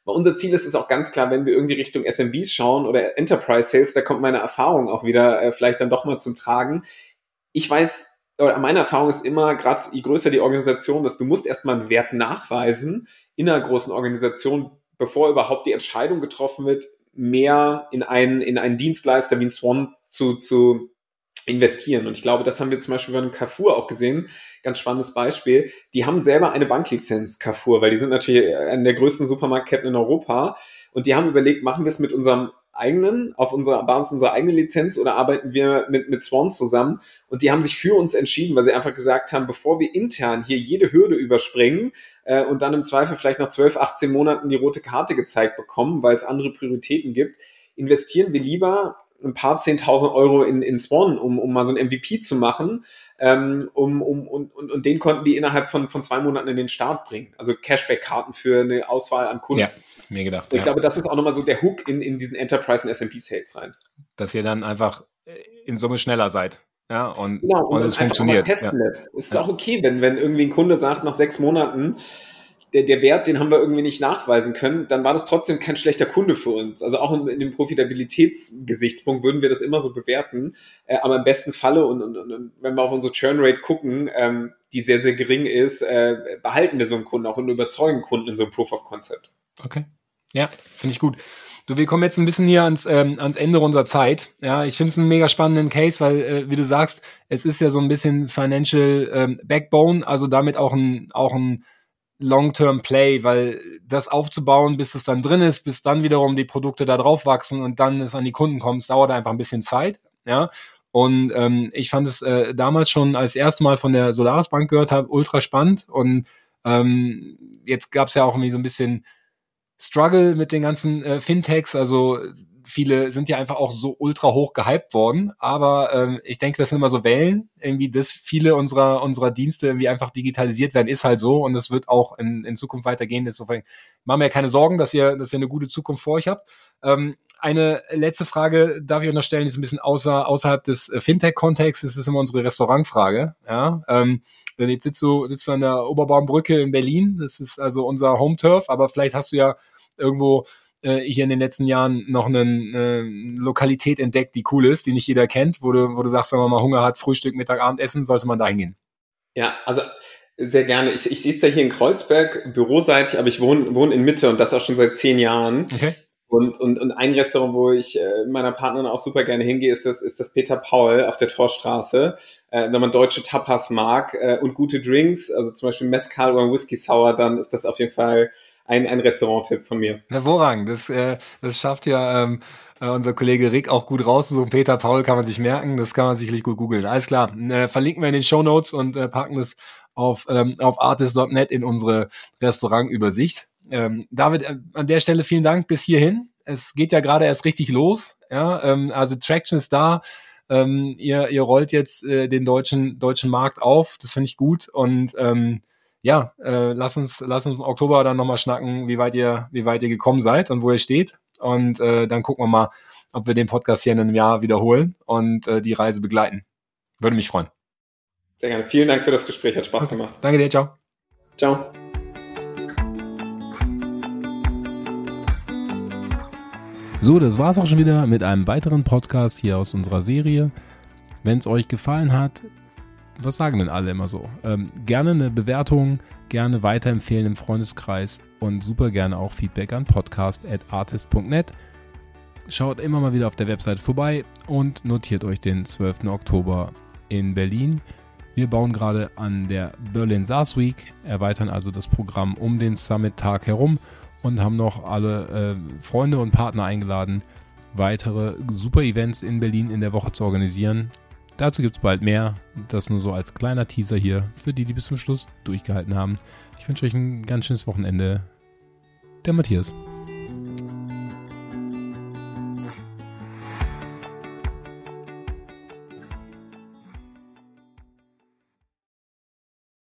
Weil unser Ziel ist es auch ganz klar, wenn wir irgendwie Richtung SMBs schauen oder Enterprise Sales, da kommt meine Erfahrung auch wieder äh, vielleicht dann doch mal zum Tragen. Ich weiß, oder meine Erfahrung ist immer, gerade je größer die Organisation, dass du musst erstmal einen Wert nachweisen in einer großen Organisation, bevor überhaupt die Entscheidung getroffen wird, mehr in einen, in einen Dienstleister wie ein Swan zu, zu investieren. Und ich glaube, das haben wir zum Beispiel bei einem Carrefour auch gesehen. Ganz spannendes Beispiel. Die haben selber eine Banklizenz, Carrefour, weil die sind natürlich eine der größten Supermarktketten in Europa. Und die haben überlegt, machen wir es mit unserem eigenen, auf unserer Basis unserer eigenen Lizenz oder arbeiten wir mit, mit Swan zusammen? Und die haben sich für uns entschieden, weil sie einfach gesagt haben, bevor wir intern hier jede Hürde überspringen äh, und dann im Zweifel vielleicht nach 12, 18 Monaten die rote Karte gezeigt bekommen, weil es andere Prioritäten gibt, investieren wir lieber ein paar zehntausend Euro in, in Swan, um, um mal so ein MVP zu machen. Ähm, um, um, und, und, und den konnten die innerhalb von, von zwei Monaten in den Start bringen. Also Cashback-Karten für eine Auswahl an Kunden. Ja, mir gedacht. Und ich ja. glaube, das ist auch nochmal so der Hook in, in diesen Enterprise und SMP-Sales rein. Dass ihr dann einfach in Summe schneller seid. Ja, und, genau, und, und es funktioniert. Testen ja. lässt. Es ist ja. auch okay, wenn, wenn irgendwie ein Kunde sagt, nach sechs Monaten, der, der Wert, den haben wir irgendwie nicht nachweisen können, dann war das trotzdem kein schlechter Kunde für uns. Also auch in, in dem Profitabilitätsgesichtspunkt würden wir das immer so bewerten. Äh, aber im besten Falle und, und, und wenn wir auf unsere Churn Rate gucken, ähm, die sehr, sehr gering ist, äh, behalten wir so einen Kunden auch und überzeugen Kunden in so einem Proof of Concept. Okay. Ja, finde ich gut. Du, wir kommen jetzt ein bisschen hier ans, ähm, ans Ende unserer Zeit. Ja, ich finde es einen mega spannenden Case, weil, äh, wie du sagst, es ist ja so ein bisschen Financial ähm, Backbone, also damit auch ein, auch ein Long-Term-Play, weil das aufzubauen, bis es dann drin ist, bis dann wiederum die Produkte da drauf wachsen und dann es an die Kunden kommt, dauert einfach ein bisschen Zeit. Ja. Und ähm, ich fand es äh, damals schon als erste Mal von der Solaris Bank gehört habe, ultra spannend. Und ähm, jetzt gab es ja auch irgendwie so ein bisschen Struggle mit den ganzen äh, Fintechs. Also viele sind ja einfach auch so ultra hoch gehypt worden. Aber ähm, ich denke, das sind immer so Wellen, irgendwie, dass viele unserer, unserer Dienste irgendwie einfach digitalisiert werden, ist halt so und es wird auch in, in Zukunft weitergehen. Insofern machen wir ja keine Sorgen, dass ihr, dass ihr eine gute Zukunft vor euch habt. Ähm, eine letzte Frage darf ich euch noch stellen, die ist ein bisschen außer, außerhalb des äh, Fintech-Kontexts. Das ist immer unsere Restaurantfrage. Ja, ähm, jetzt sitzt du, sitzt du an der Oberbaumbrücke in Berlin. Das ist also unser Home-Turf, aber vielleicht hast du ja irgendwo äh, hier in den letzten Jahren noch eine, eine Lokalität entdeckt, die cool ist, die nicht jeder kennt, wo du, wo du sagst, wenn man mal Hunger hat, Frühstück, Mittag, Abendessen, sollte man da hingehen. Ja, also sehr gerne. Ich, ich sitze ja hier in Kreuzberg, büroseitig, aber ich wohne, wohne in Mitte und das auch schon seit zehn Jahren. Okay. Und, und, und ein Restaurant, wo ich äh, meiner Partnerin auch super gerne hingehe, ist das, ist das Peter Paul auf der Torstraße. Äh, wenn man deutsche Tapas mag äh, und gute Drinks, also zum Beispiel Mezcal oder Whisky Sour, dann ist das auf jeden Fall ein, ein Restaurant-Tipp von mir. Hervorragend. Das, äh, das schafft ja ähm, äh, unser Kollege Rick auch gut rauszusuchen. Peter Paul kann man sich merken. Das kann man sicherlich gut googeln. Alles klar. Äh, verlinken wir in den Show Notes und äh, packen das auf, ähm, auf artist.net in unsere Restaurantübersicht. Ähm, David, äh, an der Stelle vielen Dank bis hierhin. Es geht ja gerade erst richtig los. Ja, ähm, also Traction ist da. Ähm, ihr, ihr rollt jetzt äh, den deutschen, deutschen Markt auf. Das finde ich gut. Und ähm, ja, äh, lass uns, lass uns im Oktober dann nochmal schnacken, wie weit ihr, wie weit ihr gekommen seid und wo ihr steht. Und äh, dann gucken wir mal, ob wir den Podcast hier in einem Jahr wiederholen und äh, die Reise begleiten. Würde mich freuen. Sehr gerne. Vielen Dank für das Gespräch. Hat Spaß gemacht. Danke dir. Ciao. Ciao. So, das war's auch schon wieder mit einem weiteren Podcast hier aus unserer Serie. Wenn es euch gefallen hat, was sagen denn alle immer so? Ähm, gerne eine Bewertung, gerne weiterempfehlen im Freundeskreis und super gerne auch Feedback an podcast.artist.net. Schaut immer mal wieder auf der Website vorbei und notiert euch den 12. Oktober in Berlin. Wir bauen gerade an der Berlin SaaS Week, erweitern also das Programm um den Summit-Tag herum und haben noch alle äh, Freunde und Partner eingeladen, weitere super Events in Berlin in der Woche zu organisieren. Dazu gibt es bald mehr. Das nur so als kleiner Teaser hier für die, die bis zum Schluss durchgehalten haben. Ich wünsche euch ein ganz schönes Wochenende. Der Matthias.